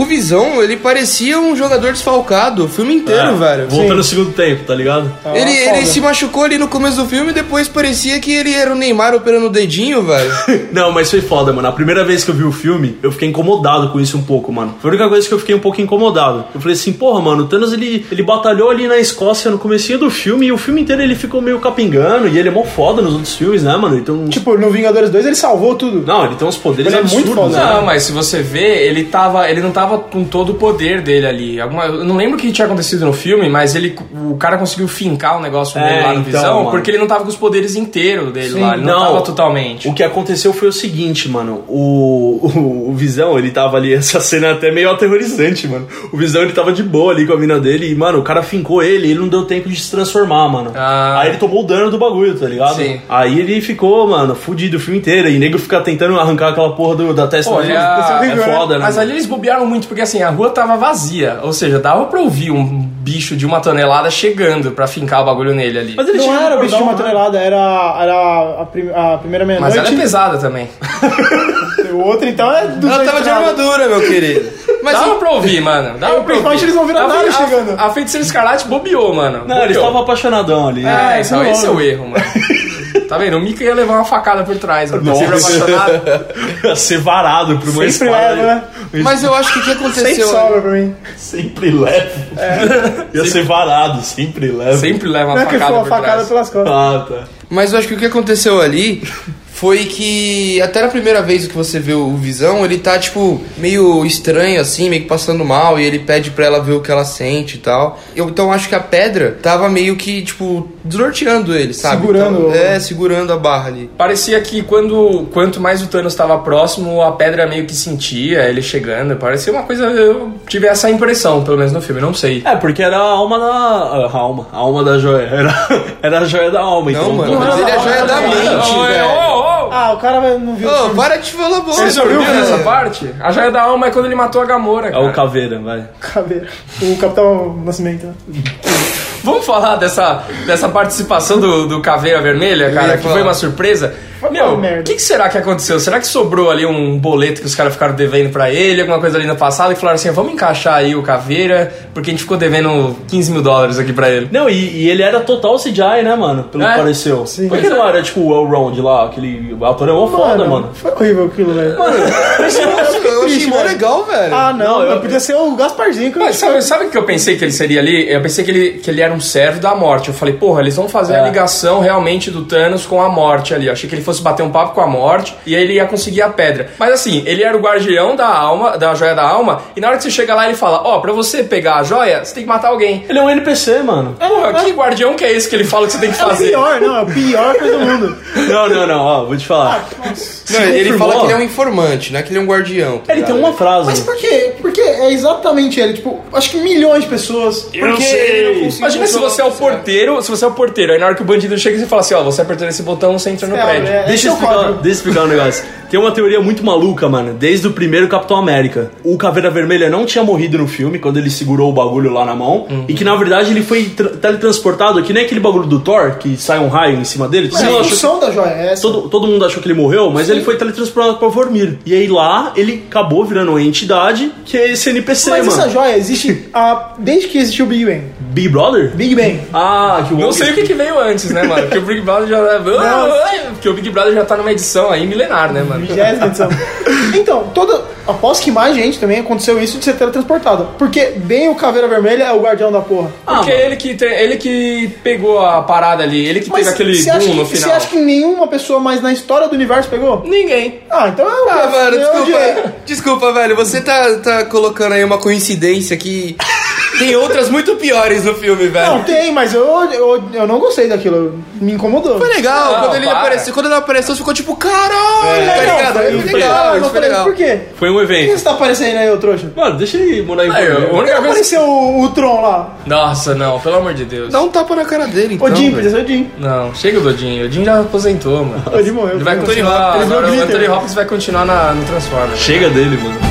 O Visão, ele parecia um jogador desfalcado o filme inteiro, É, velho. Voltando no segundo tempo, tá ligado? Ah, Ele, ele se machucou ali no começo do filme e depois parecia que ele era o Neymar operando o dedinho, velho. Não, mas foi foda, mano. A primeira vez que eu vi o filme, eu fiquei incomodado com isso um pouco, mano. Foi a única coisa que eu fiquei um pouco incomodado. Eu falei assim, porra, mano, o Thanos ele, ele batalhou ali na Escócia no comecinho do filme e o filme inteiro ele ficou meio capengando e ele é mó foda nos outros filmes, né, mano? Então. Tipo, no Vingadores 2 ele salvou tudo. não, ele tem uns poderes Ele é muito absurdos, foda. né? Não, mas se você vê, ele tava. Ele não tava com todo o poder dele ali. Alguma, eu não lembro o que tinha acontecido no filme, mas ele. O cara conseguiu fincar o negócio É, dele lá no então, Visão, mano. porque ele não tava com os poderes inteiros dele Sim, lá. Ele não, não. tava totalmente. O que aconteceu foi o seguinte, mano. O, o, o Visão, ele tava ali, essa cena é até meio aterrorizante, mano. O Visão, ele tava de boa ali com a mina dele e, mano, o cara fincou ele e ele não deu tempo de se transformar, mano. Ah. Aí ele tomou o dano do bagulho, tá ligado? Sim. Aí ele ficou, mano, fudido o filme inteiro. E nego fica tentando arrancar aquela porra do- da testa Olha, dele. É foda, né? Mas ali eles bobearam muito, porque assim, a rua tava vazia. Ou seja, dava pra ouvir um bicho de uma tonelada chegando pra fincar o bagulho nele ali. Mas ele Não era o bicho de uma né? tonelada, era, era a, prim- a primeira Mas meia-noite. ela é pesada também. O outro então é do Ela tava de armadura, meu querido. Mas Dava e- pra ouvir, mano. Dava É, pra principalmente ouvir. eles não viram A nada fe- a- chegando. A, feiticeira escarlate bobeou, mano. Não, eles Bobeou. estavam apaixonadão ali. É, esse, É, esse é o erro, mano. Tá vendo? O Mika ia levar uma facada por trás, mano. Nossa. Sempre apaixonado. Ia ser varado por uma Sempre espada. leva, né? Mas eu acho que o que Sempre aconteceu. sobra pra mim. Sempre leva. Ia ser varado, sempre leva. Sempre leva Não uma é que foi facada uma facada trás. pelas costas. Ah, tá. Mas eu acho que o que aconteceu ali foi que até na primeira vez que você vê o Visão, ele tá tipo meio estranho assim, meio que passando mal e ele pede pra ela ver o que ela sente e tal. Eu então acho que a pedra tava meio que tipo desnorteando ele, sabe? Segurando. Então, é, segurando a barra ali. Parecia que quando quanto mais o Thanos estava próximo, a pedra meio que sentia ele chegando. Parecia uma coisa. Eu tive essa impressão, pelo menos no filme, não sei. É, porque era a alma da. A alma. A alma da joia. Era, era a joia da alma. Não, então, mano, mas ele é a joia da mente, Ô, velho. ô, ô, Ah, o cara não viu o Ô, para de falar bosta. Você já viu velho. essa parte? A joia da alma é quando ele matou a Gamora. É o caveira, vai. Caveira. O Capitão Nascimento. né? Vamos falar dessa, dessa participação do, do Caveira Vermelha, cara, que foi uma surpresa. Meu, o que, que será que aconteceu? Será que sobrou ali um boleto que os caras ficaram devendo pra ele, alguma coisa ali no passado, e falaram assim: vamos encaixar aí o Caveira, porque a gente ficou devendo 15 mil dólares aqui pra ele. Não, e, e ele era total CGI, né, mano? Pelo É? que pareceu. Sim. Por que não era tipo o Elrond lá? Aquele ator é mó foda, mano. Foi horrível aquilo, velho. Eu achei mó velho. legal, velho. Ah, não, Não, eu- eu... podia ser o Gasparzinho que eu Mas sabe, sabe o que eu pensei que ele seria ali? Eu pensei que ele, que ele era um servo da morte. Eu falei, porra, eles vão fazer a É. ligação realmente do Thanos com a morte ali. Eu achei que ele fosse bater um papo com a morte e aí ele ia conseguir a pedra. Mas assim, ele era o guardião da alma, da joia da alma, e na hora que você chega lá, ele fala: Ó, pra você pegar a joia, você tem que matar alguém. Ele é um NPC, mano. Porra, que guardião que é esse que ele fala que você tem que É o fazer? pior, não, é o pior coisa do mundo. Não, não, não, ó, vou te falar. Não, ele fala que ele é um informante, não é que ele é um guardião. tá Ele tem uma frase. Mas por quê? Porque é exatamente ele. Tipo, acho que milhões de pessoas. Eu porque sei. ele não conseguiu Imagina se você é o porteiro, se você é o porteiro, aí na hora que o bandido chega, você fala assim, ó, você apertando esse botão, você entra no É, prédio. é, Deixa eu, é explicar, deixa eu explicar um negócio. Tem uma teoria muito maluca, mano. Desde o primeiro Capitão América. O Caveira Vermelha não tinha morrido no filme quando ele segurou o bagulho lá na mão. E que na verdade ele foi tra- teletransportado, que nem aquele bagulho do Thor, que sai um raio em cima dele. Mas Todo a mundo achou que- função da joia é essa. Todo, todo mundo achou que ele morreu, mas ele foi teletransportado pra Vormir. E aí lá ele acabou virando uma entidade que é esse NPC, Mas mano. essa joia existe ah, desde que existiu o Big Bang. Big Brother? Big Bang. Ah, que o Não sei o que, que veio antes, né, mano? Porque o Big Brother já. Porque o Big Brother já tá numa edição aí milenar, né, mano? Vigésima edição. Então, toda. Aposto que mais gente também aconteceu isso de ser teletransportado. Porque bem o Caveira Vermelha é o guardião da porra. Porque ele que, te- ele que pegou a parada ali, ele que teve aquele você boom no que- você final. acha que nenhuma pessoa mais na história do universo pegou? Ninguém. Ah, então é o Ah, mano, é desculpa. Desculpa, velho. Você tá, tá colocando aí uma coincidência que tem outras muito piores no filme, Não, velho. tem, mas eu, eu, eu não gostei daquilo. Me incomodou. Foi legal, Não, quando ele para. apareceu, quando ele apareceu, ficou tipo, caralho, tá Não, ligado? foi, Foi foi legal, foi falei, legal. por quê? Foi um Por que evento. você tá aparecendo aí, ô trouxa? Mano, deixa ele mudar em Aí, a português. Por que apareceu o, o Tron lá? Nossa, não, pelo amor de Deus. Dá um tapa na cara dele, então. o Jim, velho. podia ser o Jim. Não, chega o Dodinho. O Jim já aposentou, mano. O Jim morreu. Ele vai continuar. Ele Agora o. Anthony Hopkins vai continuar na, no Transformers. Chega dele, mano.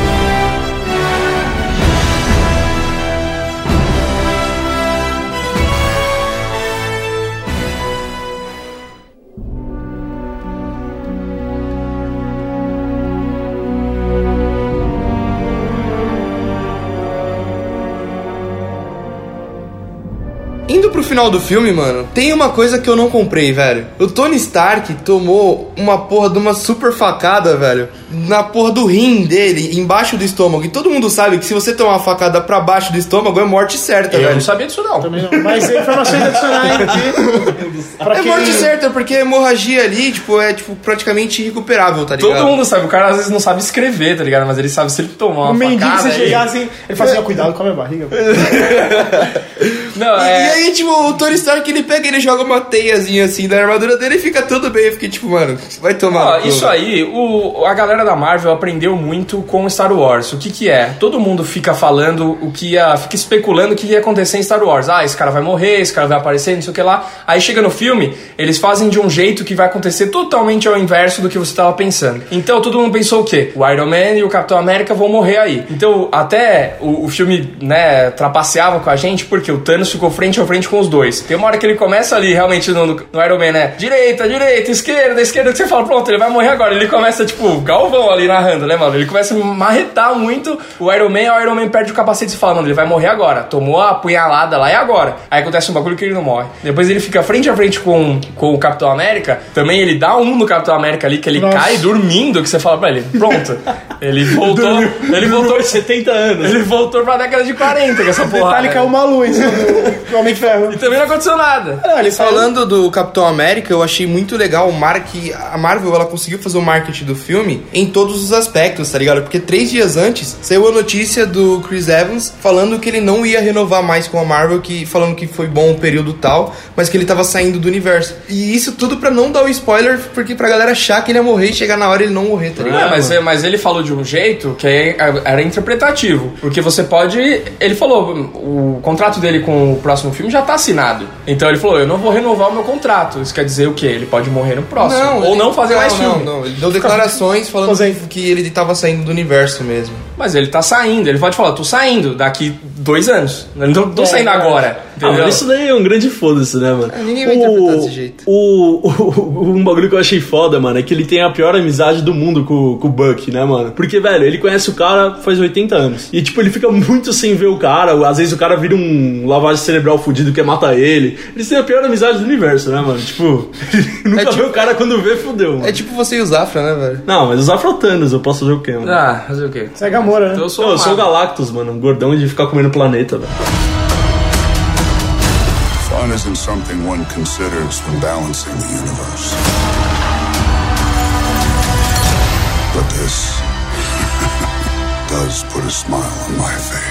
Final do filme, mano, tem uma coisa que eu não comprei, velho. O Tony Stark tomou uma porra de uma super facada, velho, na porra do rim dele, embaixo do estômago. E todo mundo sabe que se você tomar uma facada pra baixo do estômago, é morte certa, Eu velho. não sabia disso, não. Também não. Mas informações adicionais aqui. pra É quem- morte certa, porque a hemorragia ali, tipo, é tipo praticamente irrecuperável, tá ligado? Todo mundo sabe, o cara às vezes não sabe escrever, tá ligado? Mas ele sabe se ele tomar uma O mendigo, facada se aí- chegar assim, ele assim, ó, cuidado com a minha barriga. Não, é... e aí, tipo, o Tony Stark ele pega, ele joga uma teiazinha assim da armadura dele e fica tudo bem. Eu fiquei tipo, mano, vai tomar. Cu. isso aí, o, a galera da Marvel aprendeu muito com Star Wars. O que que é? Todo mundo fica falando o que ia... Fica especulando o que ia acontecer em Star Wars. Ah, esse cara vai morrer, esse cara vai aparecer, não sei o que lá. Aí chega no filme, eles fazem de um jeito que vai acontecer totalmente ao inverso do que você tava pensando. Então todo mundo pensou o quê? O Iron Man e o Capitão América vão morrer aí. Então até o, o filme, né, trapaceava com a gente porque o Thanos ficou frente a frente com os dois. Tem uma hora que ele começa ali realmente no, no Iron Man, né? Direita, direita, esquerda, esquerda, que você fala, pronto, ele vai morrer agora. Ele começa, tipo, Galvão ali narrando, né, mano? Ele começa a marretar muito o Iron Man, o Iron Man perde o capacete e fala, mano, ele vai morrer agora. Tomou a punhalada lá e agora. Aí acontece um bagulho que ele não morre. Depois ele fica frente a frente com, com o Capitão América. Também ele dá um no Capitão América ali, que ele Nossa. cai dormindo, que você fala pra ele, pronto. Ele voltou. ele voltou. Por 70 anos. Ele voltou pra década de 40 com essa porra. Detalhe caiu uma luz do, do Homem Ferro. Também não aconteceu nada. Não, Falando do Capitão América, eu achei muito legal o mar que a Marvel ela conseguiu fazer o marketing do filme em todos os aspectos, tá ligado? Porque três dias antes saiu a notícia do Chris Evans falando que ele não ia renovar mais com a Marvel, que falando que foi bom o período tal, mas que ele tava saindo do universo. E isso tudo pra não dar o spoiler, porque pra galera achar que ele ia morrer e chegar na hora ele não morrer, tá ligado? É, mas, é- mas ele falou de um jeito que é- era interpretativo. Porque você pode. Ele falou, o contrato dele com o próximo filme já tá Então ele falou: eu não vou renovar o meu contrato. Isso quer dizer o quê? Ele pode morrer no próximo. Ou ele- não fazer mais não, filme. Não, ele deu declarações falando que ele tava saindo do universo mesmo. Mas ele tá saindo. Ele pode falar: tô saindo daqui dois anos. Eu não tô, tô É, saindo é. agora. Ah, mas isso daí é um grande foda-se, né, mano? É, ninguém vai interpretar desse jeito. O, o- um bagulho que eu achei foda, mano, é que ele tem a pior amizade do mundo com, com o Buck, né, mano? Porque, velho, ele conhece o cara faz 80 anos. E, tipo, ele fica muito sem ver o cara. Às vezes o cara vira um lavagem cerebral fudido que quer matar ele. Eles têm a pior amizade do universo, né, mano? Tipo, ele nunca É tipo- vê o cara quando vê, fudeu, mano. É tipo você e o Zafra, né, velho? Não, mas os afrotanos, eu posso fazer o quê, mano? Ah, fazer o quê? É Gamora, né? Então eu sou, Não, eu sou o. Galactus, mano. um Gordão de ficar comendo planeta, velho. Fun isn't something one considers when balancing the universe. But this does put a smile on my face.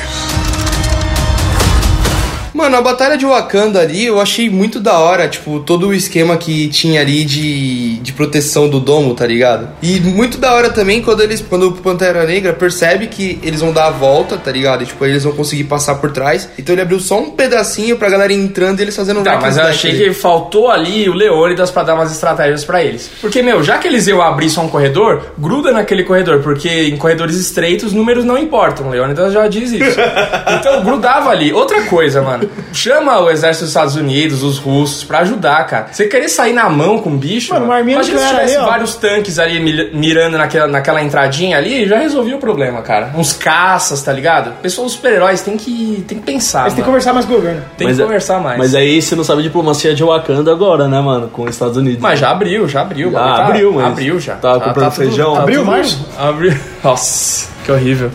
Mano, a batalha de Wakanda ali eu achei muito da hora, tipo, todo o esquema que tinha ali de, de proteção do domo, tá ligado? E muito da hora também quando eles, quando o Pantera Negra percebe que eles vão dar a volta, tá ligado? E, tipo, eles vão conseguir passar por trás. Então ele abriu só um pedacinho pra galera entrando e eles fazendo um Tá, mas eu achei que faltou ali o Leônidas pra dar umas estratégias pra eles. Porque, meu, já que eles iam abrir só um corredor, gruda naquele corredor, porque em corredores estreitos números não importam. O Leônidas já diz isso. então grudava ali. Outra coisa, mano. Chama o exército dos Estados Unidos, os russos, pra ajudar, cara. Você querer sair na mão com um bicho. Mano, uma arminha imagina se tivesse ali, vários tanques ali mi- mirando naquela, naquela entradinha ali, já resolvia o problema, cara. Uns caças, tá ligado? Pessoas super-heróis tem que, tem que pensar. Mas tem que mano. conversar mais com o governo. Tem Mas que é- conversar mais. Mas aí você não sabe a diplomacia de Wakanda agora, né, mano? Com os Estados Unidos. Mas já abriu, já abriu. o Já tá- abriu, mas Abriu já. tá Já comprando feijão? Abriu, tudo- março? Abriu. Nossa, que horrível.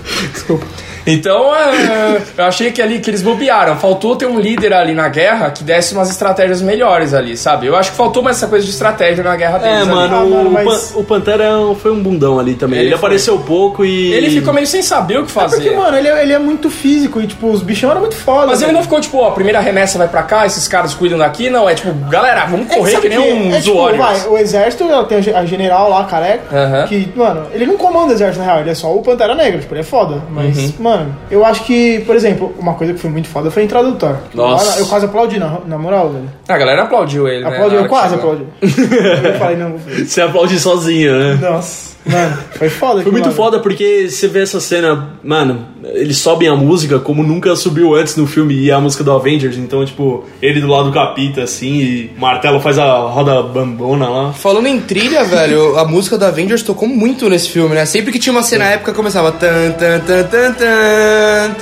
Então, é, eu achei que ali que eles bobearam. Faltou ter um líder ali na guerra que desse umas estratégias melhores ali, sabe? Eu acho que faltou mais essa coisa de estratégia na guerra deles. É, ali. mano, Ah, mano, o, mas- o Pantera foi um bundão ali também. Ele Ele, foi. apareceu pouco e. Ele ficou meio sem saber o que fazer. Porque, mano, ele é, ele é muito físico e, tipo, os bichão eram muito foda. Mas ele velho. não ficou tipo, ó, a primeira remessa vai pra cá, esses caras cuidam daqui, não. É tipo, galera, vamos É, correr sabe que nem que- um é, tipo, vai, o exército, tem a ge- a general lá, careca, Aham. que, mano, ele não comanda o exército na real, ele é só o Pantera Negra, tipo, ele é foda. Mas, Uhum. mano, eu acho que, por exemplo, uma coisa que foi muito foda foi a entrada do Thor. Nossa. Eu quase aplaudi, na, na moral, velho. A galera aplaudiu ele, né? Aplaudi, na eu quase aplaudi. eu falei, não. Você aplaude sozinho, né? Nossa, mano, foi foda. Foi muito mano. foda porque você vê essa cena, mano, eles sobem a música como nunca subiu antes no filme e é a música do Avengers, então, tipo, ele do lado do capita, assim, e o martelo faz a roda bambona lá. Falando em trilha, velho, a música da Avengers tocou muito nesse filme, né? Sempre que tinha uma cena épica começava tan tan tan tan tan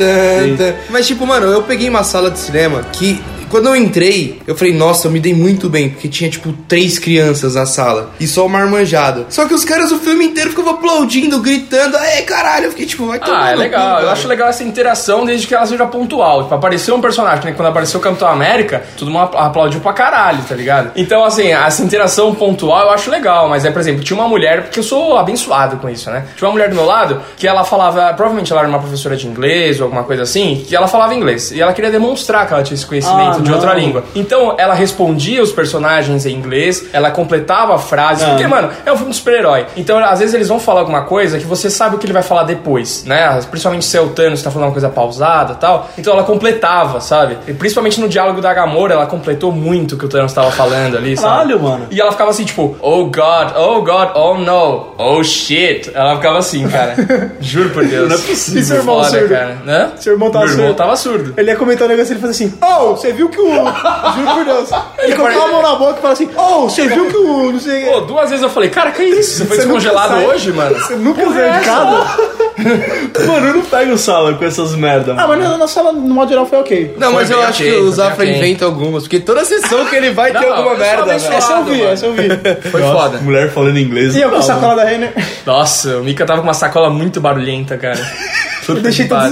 tan. Mas tipo, mano, eu peguei uma sala de cinema que Quando eu entrei, eu falei, nossa, eu me dei muito bem, porque tinha, tipo, três crianças na sala e só uma armanjada. Só que os caras o filme inteiro ficavam aplaudindo, gritando, é caralho, eu fiquei tipo, vai tomar Ah, é legal. cu, eu acho legal essa interação desde que ela seja pontual. Tipo, apareceu um personagem, né? Quando apareceu o Capitão América, todo mundo aplaudiu pra caralho, tá ligado? Então, assim, essa interação pontual eu acho legal. Mas é, por exemplo, tinha uma mulher, porque eu sou abençoado com isso, né? Tinha uma mulher do meu lado que ela falava, provavelmente ela era uma professora de inglês ou alguma coisa assim, que ela falava inglês. E ela queria demonstrar que ela tinha esse conhecimento Ah, de não. outra língua. Então, ela respondia os personagens em inglês, ela completava frases. Ah. Porque, mano, é um filme de super-herói. Então, às vezes eles vão falar alguma coisa que você sabe o que ele vai falar depois, né? Principalmente se é o Thanos tá falando uma coisa pausada e tal. Então ela completava, sabe? E principalmente no diálogo da Gamora, ela completou muito o que o Thanos tava falando ali, sabe? Caralho, mano. E ela ficava assim, tipo, oh God, oh God, oh no, oh shit. Ela ficava assim, cara. Juro por Deus. Não é possível. E seu irmão Foda, surdo? cara. Hã? Seu irmão tava Meu irmão surdo? tava surdo. Ele ia comentar um negócio e ele fazia assim: Oh, você viu que o. Juro por Deus. Ele colocava a mão na boca e falava assim: Oh, você viu que o. Não sei. Pô, duas vezes eu falei, cara, que isso? Você foi Você descongelado sai- hoje, mano? Você nunca saiu de casa? Mano, eu não pego sala com essas merda. Ah, mas na, na sala, no modo geral, foi ok. Não, mas Foi eu acho ok, que o Zafra bem ok. inventa algumas, porque toda sessão que ele vai ter Não, alguma eu sou merda. Essa eu vi, essa eu vi. Foi Nossa, foda. Mulher falando inglês. E eu com a sacola da Renner. Nossa, o Mika tava com uma sacola muito barulhenta, cara. Eu deixei todos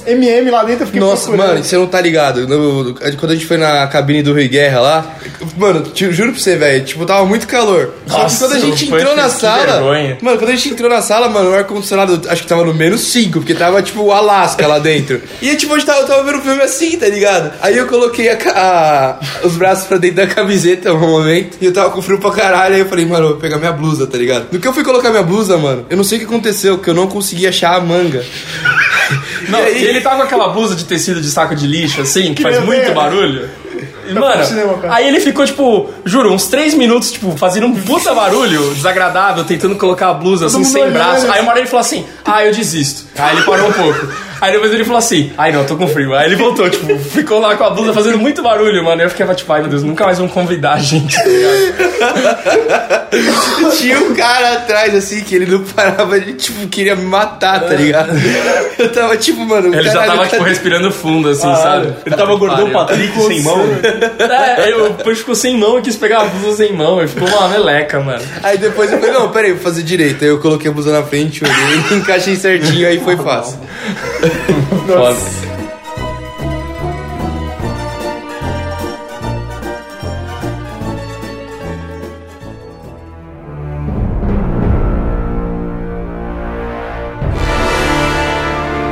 os MM lá dentro, eu fiquei Nossa, procurando. mano, você não tá ligado. No- quando a gente foi na cabine do Rui Guerra lá, mano, te, juro pra você, velho, tipo, tava muito calor. Só que Nossa, quando a gente entrou na sala. Mano, quando a gente entrou na sala, mano, o ar-condicionado acho que tava no menos 5, porque tava tipo o Alasca lá dentro. E tipo, a gente tava, eu tava vendo o filme assim, tá ligado? Aí eu coloquei a a- os braços pra dentro da camiseta no momento, e eu tava com frio pra caralho. Aí eu falei, mano, eu vou pegar minha blusa, tá ligado? No que eu fui colocar minha blusa, mano, eu não sei o que aconteceu, que eu não consegui achar a manga. Não, E aí- ele tava com aquela blusa de tecido de saco de lixo, assim, que faz muito barulho. E, pro mano, cinema, aí ele ficou, tipo, juro, uns três minutos, tipo, fazendo um puta barulho desagradável, tentando colocar a blusa assim, sem braço. Aí uma hora ele falou assim, ah, eu desisto. Aí ele parou um pouco. Aí depois ele falou assim, ai não, tô com frio. Aí ele voltou, tipo, ficou lá com a blusa fazendo muito barulho, mano. Eu ficava tipo, ai meu Deus, nunca mais vão convidar a gente, tá ligado? Tinha um cara atrás, assim, que ele não parava, ele, tipo, queria me matar, tá ligado? Eu tava, tipo, mano... Ele já tava, tipo, respirando fundo, assim, sabe? Ele tava gordão Pariu. Patrick sem mão. É, eu, depois ficou sem mão e quis pegar a blusa sem mão. E ficou uma meleca, mano. Aí depois eu falei, não, peraí, vou fazer direito. Aí eu coloquei a blusa na frente, olhei, encaixei certinho, aí foi fácil. Foda.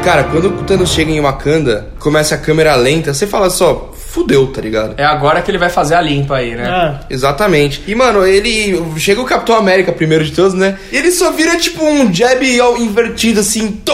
Cara, quando o Thanos chega em Wakanda, começa a câmera lenta, você fala só, fudeu, tá ligado? É agora que ele vai fazer a limpa aí, né? Ah, Exatamente. E, mano, ele. Chega o Capitão América primeiro de todos, né? E ele só vira tipo um jab ao- invertido, assim. Tô,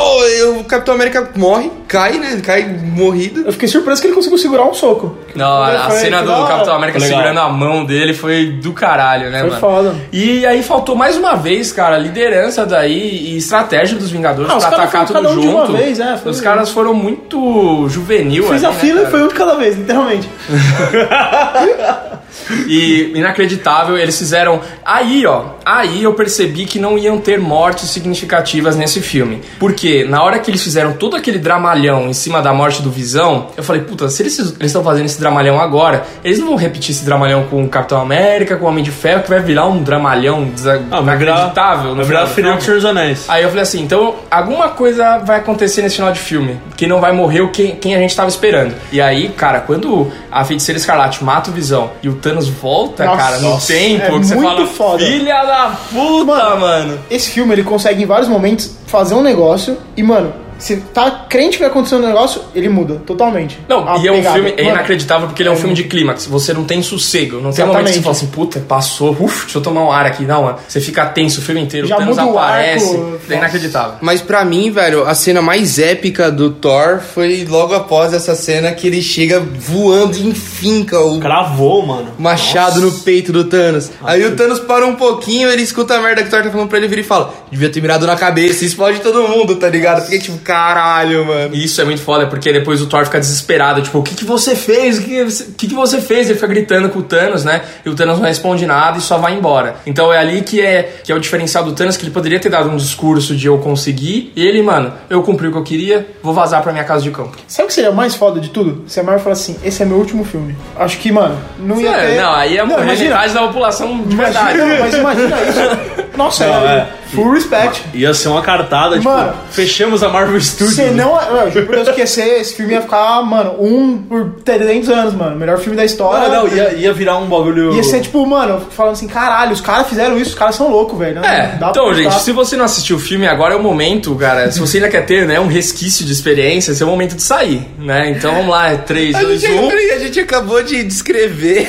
o Capitão América morre, cai, né? Cai morrido. eu fiquei surpreso que ele conseguiu segurar um soco. Não, a, a cena do hora. Capitão América Legal. segurando a mão dele foi do caralho, né, Foi mano? foda. E aí faltou mais uma vez, cara, liderança daí e estratégia dos Vingadores Ah, pra atacar tudo cada um de uma junto. vez, é, foi- os caras foram muito juvenil Fiz ali, a né, fila e cara? foi um de cada vez, literalmente. E inacreditável, eles fizeram. Aí, ó, aí eu percebi que não iam ter mortes significativas nesse filme. Porque na hora que eles fizeram todo aquele dramalhão em cima da morte do Visão, eu falei, puta, se eles estão fazendo esse dramalhão agora, eles não vão repetir esse dramalhão com o Capitão América, com o Homem de Ferro, que vai virar um dramalhão Ah, vai virar- inacreditável. Vai virar final do final de Senhor dos Anéis. Aí eu falei assim, então alguma coisa vai acontecer nesse final de filme, que não vai morrer o quem, quem a gente tava esperando. E aí, cara, quando a Feiticeira Escarlate mata o Visão e o Thanos volta, Nossa, cara, no tempo, é que você fala, foda. filha da puta, mano. Esse filme, ele consegue em vários momentos fazer um negócio e, mano, você tá crente que vai acontecer um negócio, ele muda totalmente. Não, A e é um pegada. filme, é inacreditável porque ele é um é filme de clímax. Você não tem sossego. Não tem um momento que você Exatamente. fala assim, puta, passou, uf, deixa eu tomar um ar aqui. Não, mano. Você fica tenso o filme inteiro, Já o Thanos muda o aparece. arco, é nossa. inacreditável. Mas pra mim, velho, a cena mais épica do Thor foi logo após essa cena que ele chega voando e enfinca o Cravou, mano. machado no peito do Thanos. Aí o Thanos para um pouquinho, ele escuta a merda que o Thor tá falando pra ele, vira e fala: Devia ter mirado na cabeça, explode todo mundo, tá ligado? Fiquei tipo, caralho, mano. Isso é muito foda, porque depois o Thor fica desesperado, tipo, o que, que você fez? O que, que que, você fez? Ele fica gritando com o Thanos, né? E o Thanos não responde nada e só vai embora. Então é ali que é, que é o diferencial do Thanos, que ele poderia ter dado um discurso de eu conseguir, e ele, mano, eu cumpri o que eu queria, vou vazar pra minha casa de campo. Sabe o que seria mais foda de tudo? Se a Marvel falasse assim, esse é meu último filme. Acho que, mano, não ia É, ter... não, aí é Não, imagina, metade da população de verdade. imagina, mas imagina isso. Nossa, Não, é, é. Full respect. Ia ser uma cartada, tipo, Mano, fechamos a Marvel Studios. Se não, eu juro por Deus que esse filme ia ficar, mano, um por 300 anos, mano. Melhor filme da história. Ah, não, ia, ia virar um bagulho. Ia ser tipo, mano, eu fico falando assim, caralho, os caras fizeram isso, os caras são loucos, velho. Não É, dá pra então, gente, se você não assistiu o filme, agora é o momento, cara. Se você ainda quer ter, né, um resquício de experiência, esse é o momento de sair, né? Então vamos lá, é 3, A 2, gente, 1. peraí, a gente acabou de descrever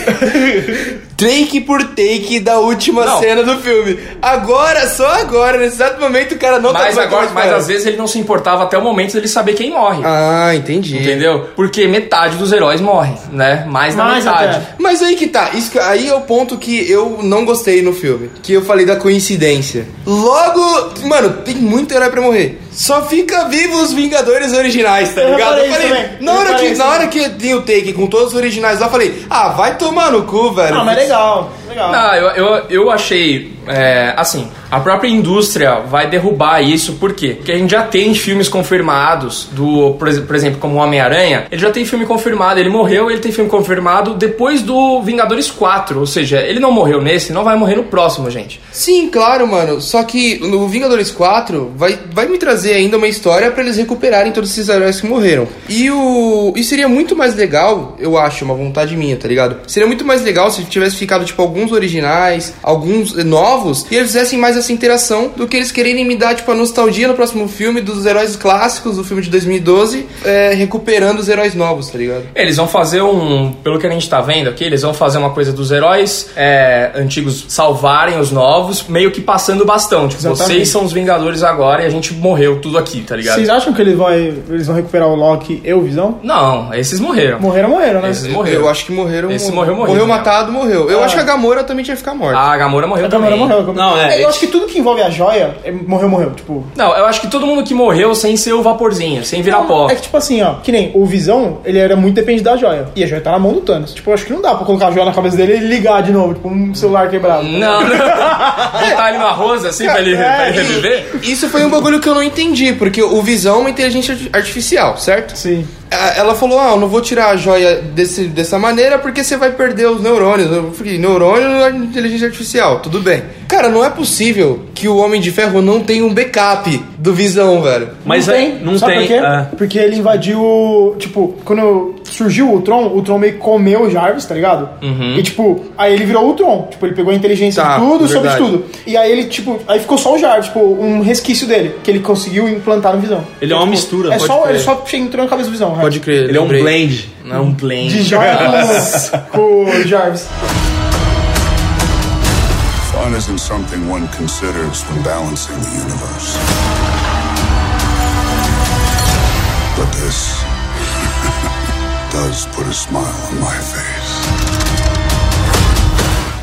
take por take da última Não. cena do filme. Agora, só agora, nesse exato momento, o cara não Mas tá agora, mas às vezes ele não se importava até o momento dele saber quem morre. Ah, entendi. Entendeu? Porque metade dos heróis morre, né? Mais da metade. até. Mas aí que tá, isso, aí é o ponto que eu não gostei no filme. Que eu falei da coincidência. Logo, mano, tem muito herói pra morrer. Só fica vivo os Vingadores originais, tá Eu ligado? Eu falei, também. na Eu hora, reparei que, na hora que tem o take com todos os originais lá, eu falei, ah, vai tomar no cu, velho. Não, mas legal, legal. Não, eu, eu, eu achei, é, assim, a própria indústria vai derrubar isso, por quê? Porque a gente já tem filmes confirmados do, por, ex- por exemplo, como o Homem-Aranha, ele já tem filme confirmado, ele morreu, ele tem filme confirmado depois do Vingadores 4, ou seja, ele não morreu nesse, não vai morrer no próximo, gente. Sim, claro, mano. Só que no Vingadores 4 vai, vai me trazer ainda uma história pra eles recuperarem todos esses heróis que morreram. E o. E seria muito mais legal, eu acho, uma vontade minha, tá ligado? Seria muito mais legal se tivesse ficado, tipo, alguns originais, alguns novos, e eles fizessem mais essa interação do que eles quererem me dar, tipo, a nostalgia no próximo filme dos heróis clássicos do filme de 2012, eh, recuperando os heróis novos, tá ligado? Eles vão fazer um. Pelo que a gente tá vendo aqui, eles vão fazer uma coisa dos heróis é, antigos salvarem os novos, meio que passando o bastão. Tipo, Exatamente. vocês são os Vingadores agora e a gente morreu tudo aqui, tá ligado? Vocês acham que eles vão, eles vão recuperar o Loki e o Visão? Não, esses morreram. Morreram, morreram, né? Esses Eu- morreram. Eu acho que morreram. Esse morreu, morreu, Morreu né? matado, morreu. Eu Ah. acho que a Gamora também tinha que ficar morta. A Gamora morreu A Gamora também. morreu. Não, é, Eu é acho que tudo que envolve a joia é- morreu, morreu. Tipo. Não, eu acho que todo mundo que morreu sem ser o vaporzinho, sem virar pó. É que, tipo assim, ó, que nem o Visão, ele era muito dependente da joia. E a joia tá na mão do Thanos. Tipo, eu acho que não dá pra colocar a joia na cabeça dele e ligar de novo, tipo, um celular quebrado. Não, não. Botar ele no arroz assim pra ele, pra ele reviver? Isso foi um bagulho que eu não entendi, porque o Visão é uma inteligência artificial, certo? Sim. Ela falou, ah, eu não vou tirar a joia desse, dessa maneira porque você vai perder os neurônios. Eu falei, neurônio não é inteligência artificial, tudo bem. Cara, não é possível que o Homem de Ferro não tenha um backup do Visão, velho. Mas não é- tem. não Sabe tem, por quê? é. Porque ele invadiu. Tipo, quando surgiu o Tron, o Tron meio que comeu o Jarvis, tá ligado? E tipo, aí ele virou o Tron. Tipo, ele pegou a inteligência Tá, de tudo, sobre verdade. tudo. E aí ele, tipo, aí ficou só o Jarvis, tipo, um resquício dele, que ele conseguiu implantar no Visão. Ele é uma Tipo, mistura, É pode só, crer. ele só entrou na cabeça do Visão. Pode crer. Ele é um blend. Não é um blend. De com, com o Jarvis. Isn't something one considers when balancing the universe. But this does put a smile on my face.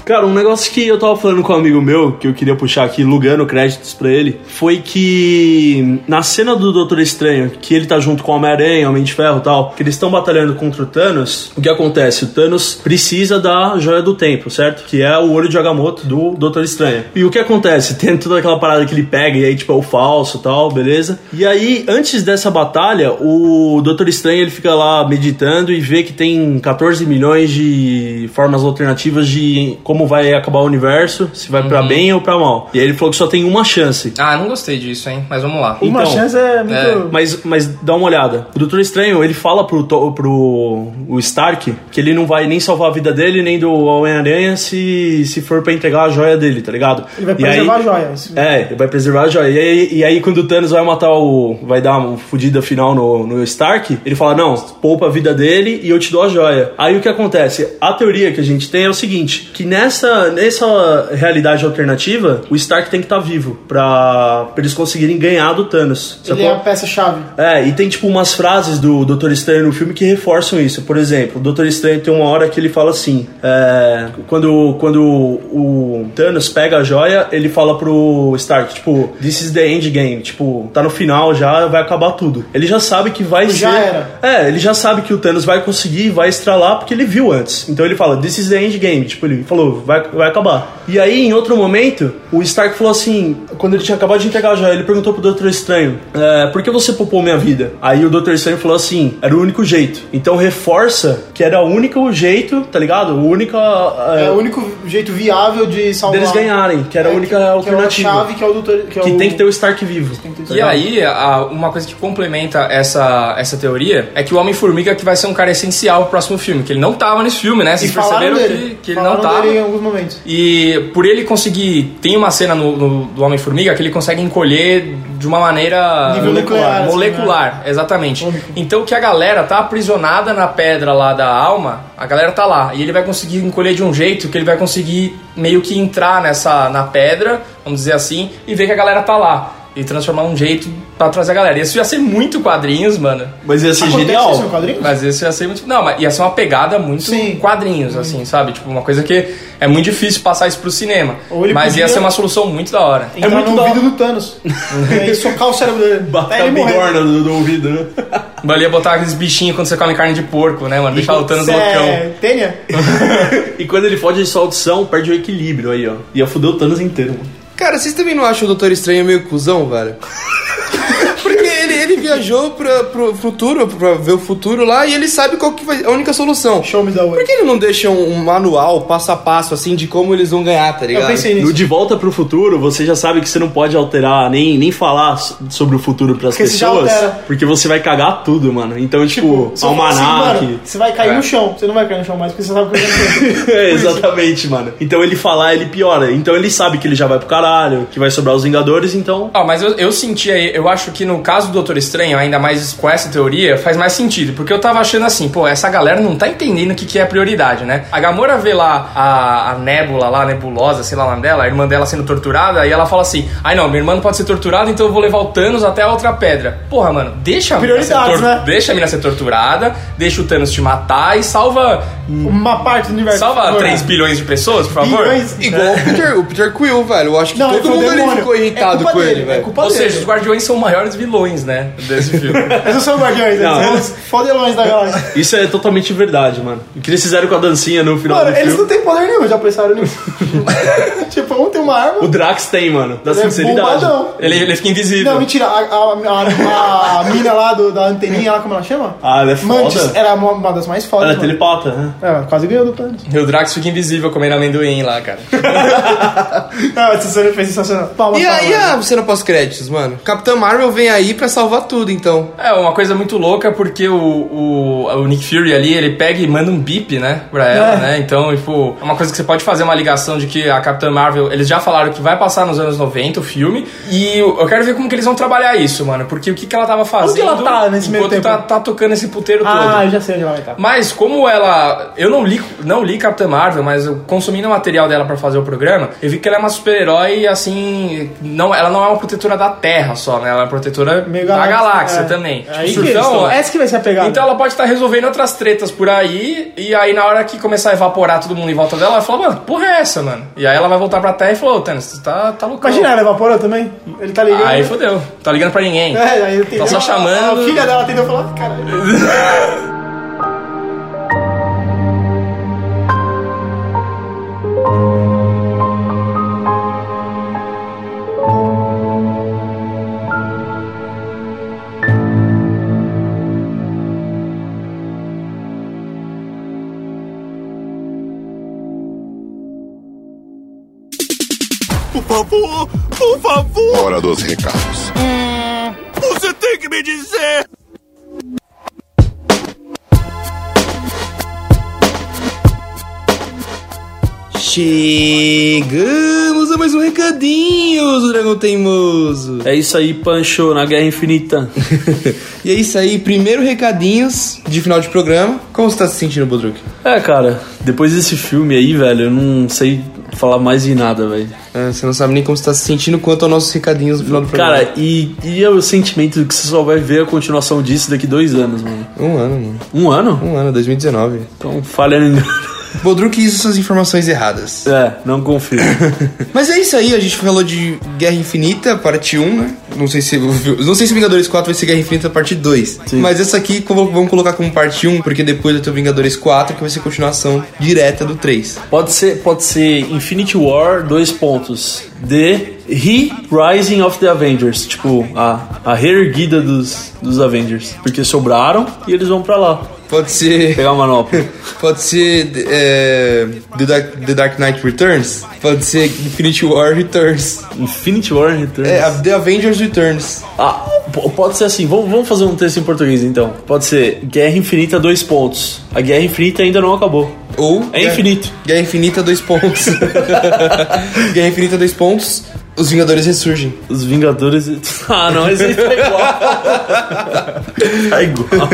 Cara, um negócio que eu tava falando com um amigo meu, que eu queria puxar aqui, lugando créditos pra ele, foi que na cena do Doutor Estranho, que ele tá junto com o Homem-Aranha, Homem de Ferro e tal, que eles estão batalhando contra o Thanos, o que acontece? O Thanos precisa da Joia do Tempo, certo? Que é o olho de Agamotto do Doutor Estranho. E o que acontece? Tem toda aquela parada que ele pega e aí, tipo, é o falso e tal, beleza? E aí, antes dessa batalha, o Doutor Estranho ele fica lá meditando e vê que tem 14 milhões de formas alternativas de como vai acabar o universo, se vai pra bem ou pra mal. E aí ele falou que só tem uma chance. Ah, não gostei disso, hein? Mas vamos lá. Uma Então, chance é muito. é, Mas, mas dá uma olhada. O Doutor Estranho, ele fala pro, pro o Stark que ele não vai nem salvar a vida dele, nem do Homem-Aranha se, se for pra entregar a joia dele, tá ligado? Ele vai E preservar aí- a joia. É, ele vai preservar a joia. E aí, e aí quando o Thanos vai matar o. vai dar uma fodida final no, no Stark, ele fala: Não, poupa a vida dele e eu te dou a joia. Aí o que acontece? A teoria que a gente tem é o seguinte: que nessa, nessa realidade alternativa, o Stark tem que estar vivo pra, pra eles conseguirem ganhar do Thanos. Ele sacou? é a peça-chave. É, e tem tipo umas frases do Doutor Estranho no filme que reforçam isso. Por exemplo, o Doutor Estranho tem uma hora que ele fala assim: é, quando, quando o Thanos pega a joia, ele fala pro Stark, tipo, this is the end game. Tipo, tá no final já, vai acabar tudo. Ele já sabe que vai Já ser. era. É, ele já sabe que o Thanos vai conseguir, vai estralar, porque ele viu antes. Então ele fala, this is the end game. Tipo, ele falou, vai, vai acabar. E aí, em outro momento, o Stark falou assim, quando ele tinha acabado de entregar a joia, ele perguntou pro Doutor Estranho, é, por que você poupou minha vida? Aí o Doutor Estranho falou assim, era o único jeito. Então reforça que era o único jeito, tá ligado? O único... É, o único jeito viável de salvar. deles ganharem, que era a É, única que, alternativa. Que é a chave, que é o doutor. Que, é Que o... tem que ter o Stark vivo. o E aí, a- uma coisa que complementa essa, essa teoria é que o Homem-Formiga que vai ser um cara essencial pro próximo filme, que ele não tava nesse filme, né? Vocês perceberam dele. que, que ele não tava. dele em alguns momentos. E por ele conseguir. Tem uma cena no, no- do Homem-Formiga que ele consegue encolher de uma maneira. Nível nuclear, assim, molecular, exatamente. Ômico. Então que a galera tá aprisionada na pedra lá da alma, a galera tá lá. E ele vai conseguir encolher de um jeito que ele vai conseguir meio que entrar nessa na pedra, vamos dizer assim, e ver que a galera tá lá. E transformar um jeito pra trazer a galera. Isso ia ser muito quadrinhos, mano. Mas ia ser Acontece genial. isso? Mas isso ia ser muito. Não, mas ia ser uma pegada muito Sim. quadrinhos, assim, sabe? Tipo, uma coisa que é muito difícil passar isso pro cinema. Mas ia podia- ser uma solução muito da hora. Entrar muito no da- ouvido do Thanos. e aí socar o cérebro dele. Bater a bigorna do, do ouvido, né? Mas ia botar aqueles bichinhos quando você come carne de porco, né, mano? Deixar o Thanos loucão. é Tênia? E quando ele foge de sua audição, perde o equilíbrio aí, ó. Ia fuder o Thanos inteiro, mano. Cara, vocês também não acham o Doutor Estranho meio cuzão, velho? Viajou pra, pro futuro, pra ver o futuro lá, e ele sabe qual que vai a única solução. Show me the way. Por que ele não deixa um, um manual, passo a passo, assim, de como eles vão ganhar, tá ligado? Eu pensei No nisso. De Volta pro Futuro, você já sabe que você não pode alterar, nem, nem falar sobre o futuro pras Porque você já pessoas. altera. Porque você vai cagar tudo, mano. Então, tipo, assim, almanac. mano, você vai cair É. no chão. Você não vai cair no chão mais, porque você sabe o que vai. É, exatamente, mano. Então ele falar, ele piora. Então ele sabe que ele já vai pro caralho, que vai sobrar os Vingadores, então. Ó, mas eu, eu senti aí, eu acho que no caso do Doutor Estranho, ainda mais com essa teoria, faz mais sentido. Porque eu tava achando assim, pô, essa galera não tá entendendo o que, que é prioridade, né? A Gamora vê lá a, a Nébula lá, a Nebulosa, sei lá o nome dela, a irmã dela sendo torturada, e ela fala assim: ai não, minha irmã não pode ser torturada, então eu vou levar o Thanos até a outra pedra. Porra, mano, deixa a mina ser, Prioridades, né? deixa a mina ser torturada, deixa o Thanos te matar e salva, Uma parte do universo. salva favor. 3 bilhões de pessoas, por favor. Bilhões. Igual o Peter, o Peter Quill, velho. Eu acho que Não, é todo mundo ficou irritado é culpa com dele, ele, É velho. culpa Ou dele. seja, os Guardiões são maiores vilões, né? Desse filme. Esses são os guardiões, Não. eles são os fodelões da galáxia. Isso é totalmente verdade, mano. O que eles fizeram com a dancinha no final Mano, do eles filme. não têm poder nenhum, já pensaram nisso? tipo, um tem uma arma, O Drax tem, mano. Da ele é sinceridade. bombadão. Ele, ele fica invisível. Não, mentira, a, a, a, a mina lá do, da anteninha, lá como ela chama? Ah, ela é foda. Mantis, era uma, uma das mais fodas. Ela é mano. telepata, né? É, quase ganhou do Thanos. E o Drax fica invisível comendo amendoim lá, cara. Não, essa cena foi sensacional. Palmas, E a, palmas. e a cena pós-créditos, mano? Capitã Marvel vem aí pra salvar tudo, então. É uma coisa muito louca porque o, o, o Nick Fury ali, ele pega e manda um bip, né, pra ela, É. né? Então, tipo, é uma coisa que você pode fazer uma ligação de que a Capitã Marvel, eles já falaram que vai passar nos anos 90 o filme. E eu quero ver como que eles vão trabalhar isso, mano. Porque o que, que ela tava fazendo ela tá nesse meio tempo? tá, tá tocando esse puteiro todo. Ah, eu já sei onde ela vai estar. Mas como ela. Eu não li, não li Capitã Marvel, mas eu consumindo o material dela pra fazer o programa, eu vi que ela é uma super-herói, assim. Não, ela não é uma protetora da Terra só, né? Ela é uma protetora Meio da galáxia, é. também. É aí Tipo, então, estão. Essa que vai ser a pegada. então ela pode estar resolvendo outras tretas por aí, e aí na hora que começar a evaporar todo mundo em volta dela, ela vai falar, mano, porra é essa, mano? E aí ela vai voltar pra Terra e falou, Thanos, tu tá, tá loucão. Imagina, ela evaporou também. Ele tá ligando. Aí fodeu, tá ligando pra ninguém. É, aí ele Tá só chamando. A, filha dela tentou falar, caralho. dos recados. você tem que me dizer. Chegamos a mais um recadinho do Dragão Teimoso. É isso aí, Pancho, na Guerra Infinita. e é isso aí, primeiro recadinhos de final de programa. Como você tá se sentindo, Bodruk? É, cara, depois desse filme aí, velho, eu não sei falar mais de nada, velho. É, você não sabe nem como você tá se sentindo quanto aos nossos recadinhos no final do programa. Cara, e, e é o sentimento de que você só vai ver a continuação disso daqui dois anos, mano. Um ano, mano. Um ano? Um ano, 2019. Então, falha ninguém. Bodruk isso suas informações erradas. É, não confio. Mas é isso aí, a gente falou de Guerra Infinita, parte 1, né? Não sei se não sei se Vingadores 4 vai ser Guerra Infinita parte 2. Sim. Mas essa aqui vamos colocar como parte 1, porque depois vai ter o Vingadores 4, que vai ser continuação direta do 3. Pode ser, pode ser Infinity War, dois pontos. The Re-Rising of the Avengers. Tipo, a, a reerguida dos, dos Avengers. Porque sobraram e eles vão pra lá. Pode ser. Pegar a manopla. Pode ser é, The, Dark, The Dark Knight Returns. Pode ser Infinity War Returns. Infinity War Returns. É, The Avengers Returns. Ah, pode ser assim. Vamos, vamos fazer um texto em português então. Pode ser Guerra Infinita, dois pontos. A Guerra Infinita ainda não acabou. Ou. É infinito. Guerra Infinita, dois pontos. Guerra Infinita, dois pontos. Os Vingadores ressurgem. Os Vingadores. Ah, não, esse aí tá igual. tá igual.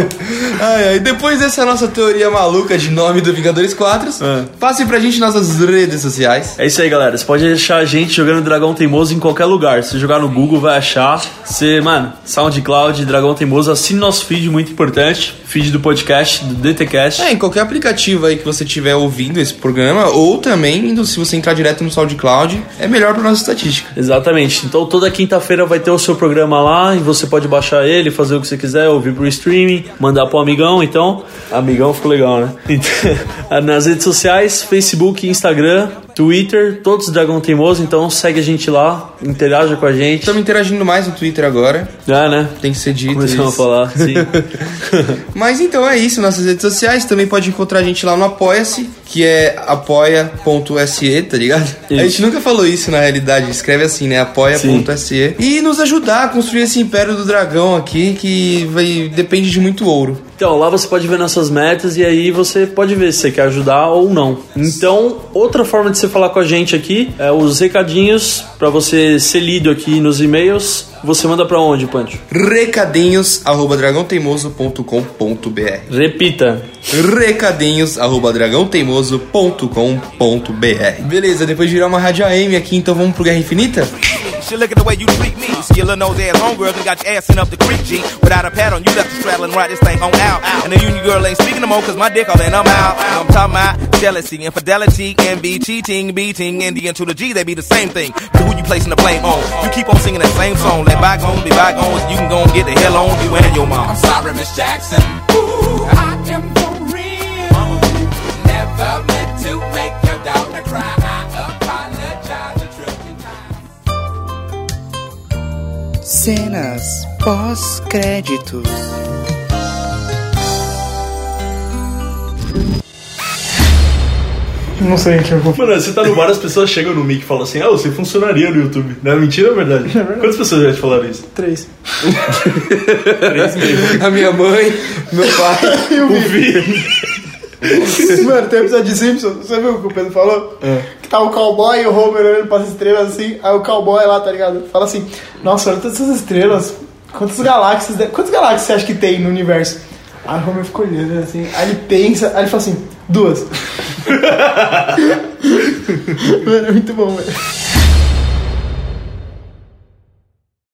Ai, ai, depois dessa nossa teoria maluca de nome do Vingadores 4, É. passe pra gente nossas redes sociais. É isso aí, galera. Você pode achar a gente jogando Dragão Teimoso em qualquer lugar. Se jogar no Google, vai achar. Você, mano, SoundCloud, Dragão Teimoso, assine nosso feed, muito importante. Feed do podcast, do DTCast. É, em qualquer aplicativo aí que você estiver ouvindo esse programa, ou também, indo- se você entrar direto no SoundCloud, é melhor pra nossa estatística. Exatamente. Então toda quinta-feira vai ter o seu programa lá e você pode baixar ele, fazer o que você quiser, ouvir pro streaming, mandar pro amigão. Então, amigão ficou legal, né? Nas redes sociais, Facebook, Instagram, Twitter, todos Dragão Teimoso. Então segue a gente lá, interaja com a gente. Estamos interagindo mais no Twitter agora, Já, né? tem que ser dito Começamos a isso. falar, sim. Mas então é isso, nossas redes sociais. Também pode encontrar a gente lá no Apoia-se, que é apoia.se, tá ligado? A Isso. gente nunca falou isso na realidade, escreve assim, né? apoia.se. E nos ajudar a construir esse império do dragão aqui, que vai, depende de muito ouro. Então, lá você pode ver nossas metas e aí você pode ver se você quer ajudar ou não. Então, outra forma de você falar com a gente aqui é os recadinhos para você ser lido aqui nos e-mails. Você manda para onde, Pancho? Recadinhos arroba dragãoteimoso.com.br Repita. Recadinhos arroba dragãoteimoso.com.br Beleza, depois de virar uma rádio AM aqui, então vamos pro Guerra Infinita? Shit, look at the way you treat me. Skillin' those ass homegirls and got your ass in up the creek, G. Without a pad on, you left the straddle and ride this thing on out. And the union girl ain't speaking no more, cause my dick all in, I'm out. I'm talking about jealousy, infidelity, envy, cheating, beating, and the to the G, they be the same thing. But who you placing the blame on? You keep on singing that same song. Let bygones be bygones, you can go and get the hell on you and your mom. I'm sorry, Miss Jackson. Ooh, I am for real. Never meant to make your daughter cry. Cenas pós-créditos. Não sei o que eu vou Mano, você tá no bar, as pessoas chegam no mic e falam assim: Ah, você funcionaria no YouTube. Não é mentira ou é verdade? Quantas pessoas já te falaram isso? Três. A minha mãe, meu pai. Eu vi. Mano, tem um episódio de Simpsons, você viu o que o Pedro falou? Que tá o cowboy e o Homer olhando pras estrelas assim, aí o cowboy lá, tá ligado? Fala assim, nossa, olha todas essas estrelas, quantas galáxias, quantas galáxias você acha que tem no universo? Aí o Homer fica olhando assim, aí ele pensa, aí ele fala assim, duas. Mano, é muito bom, velho.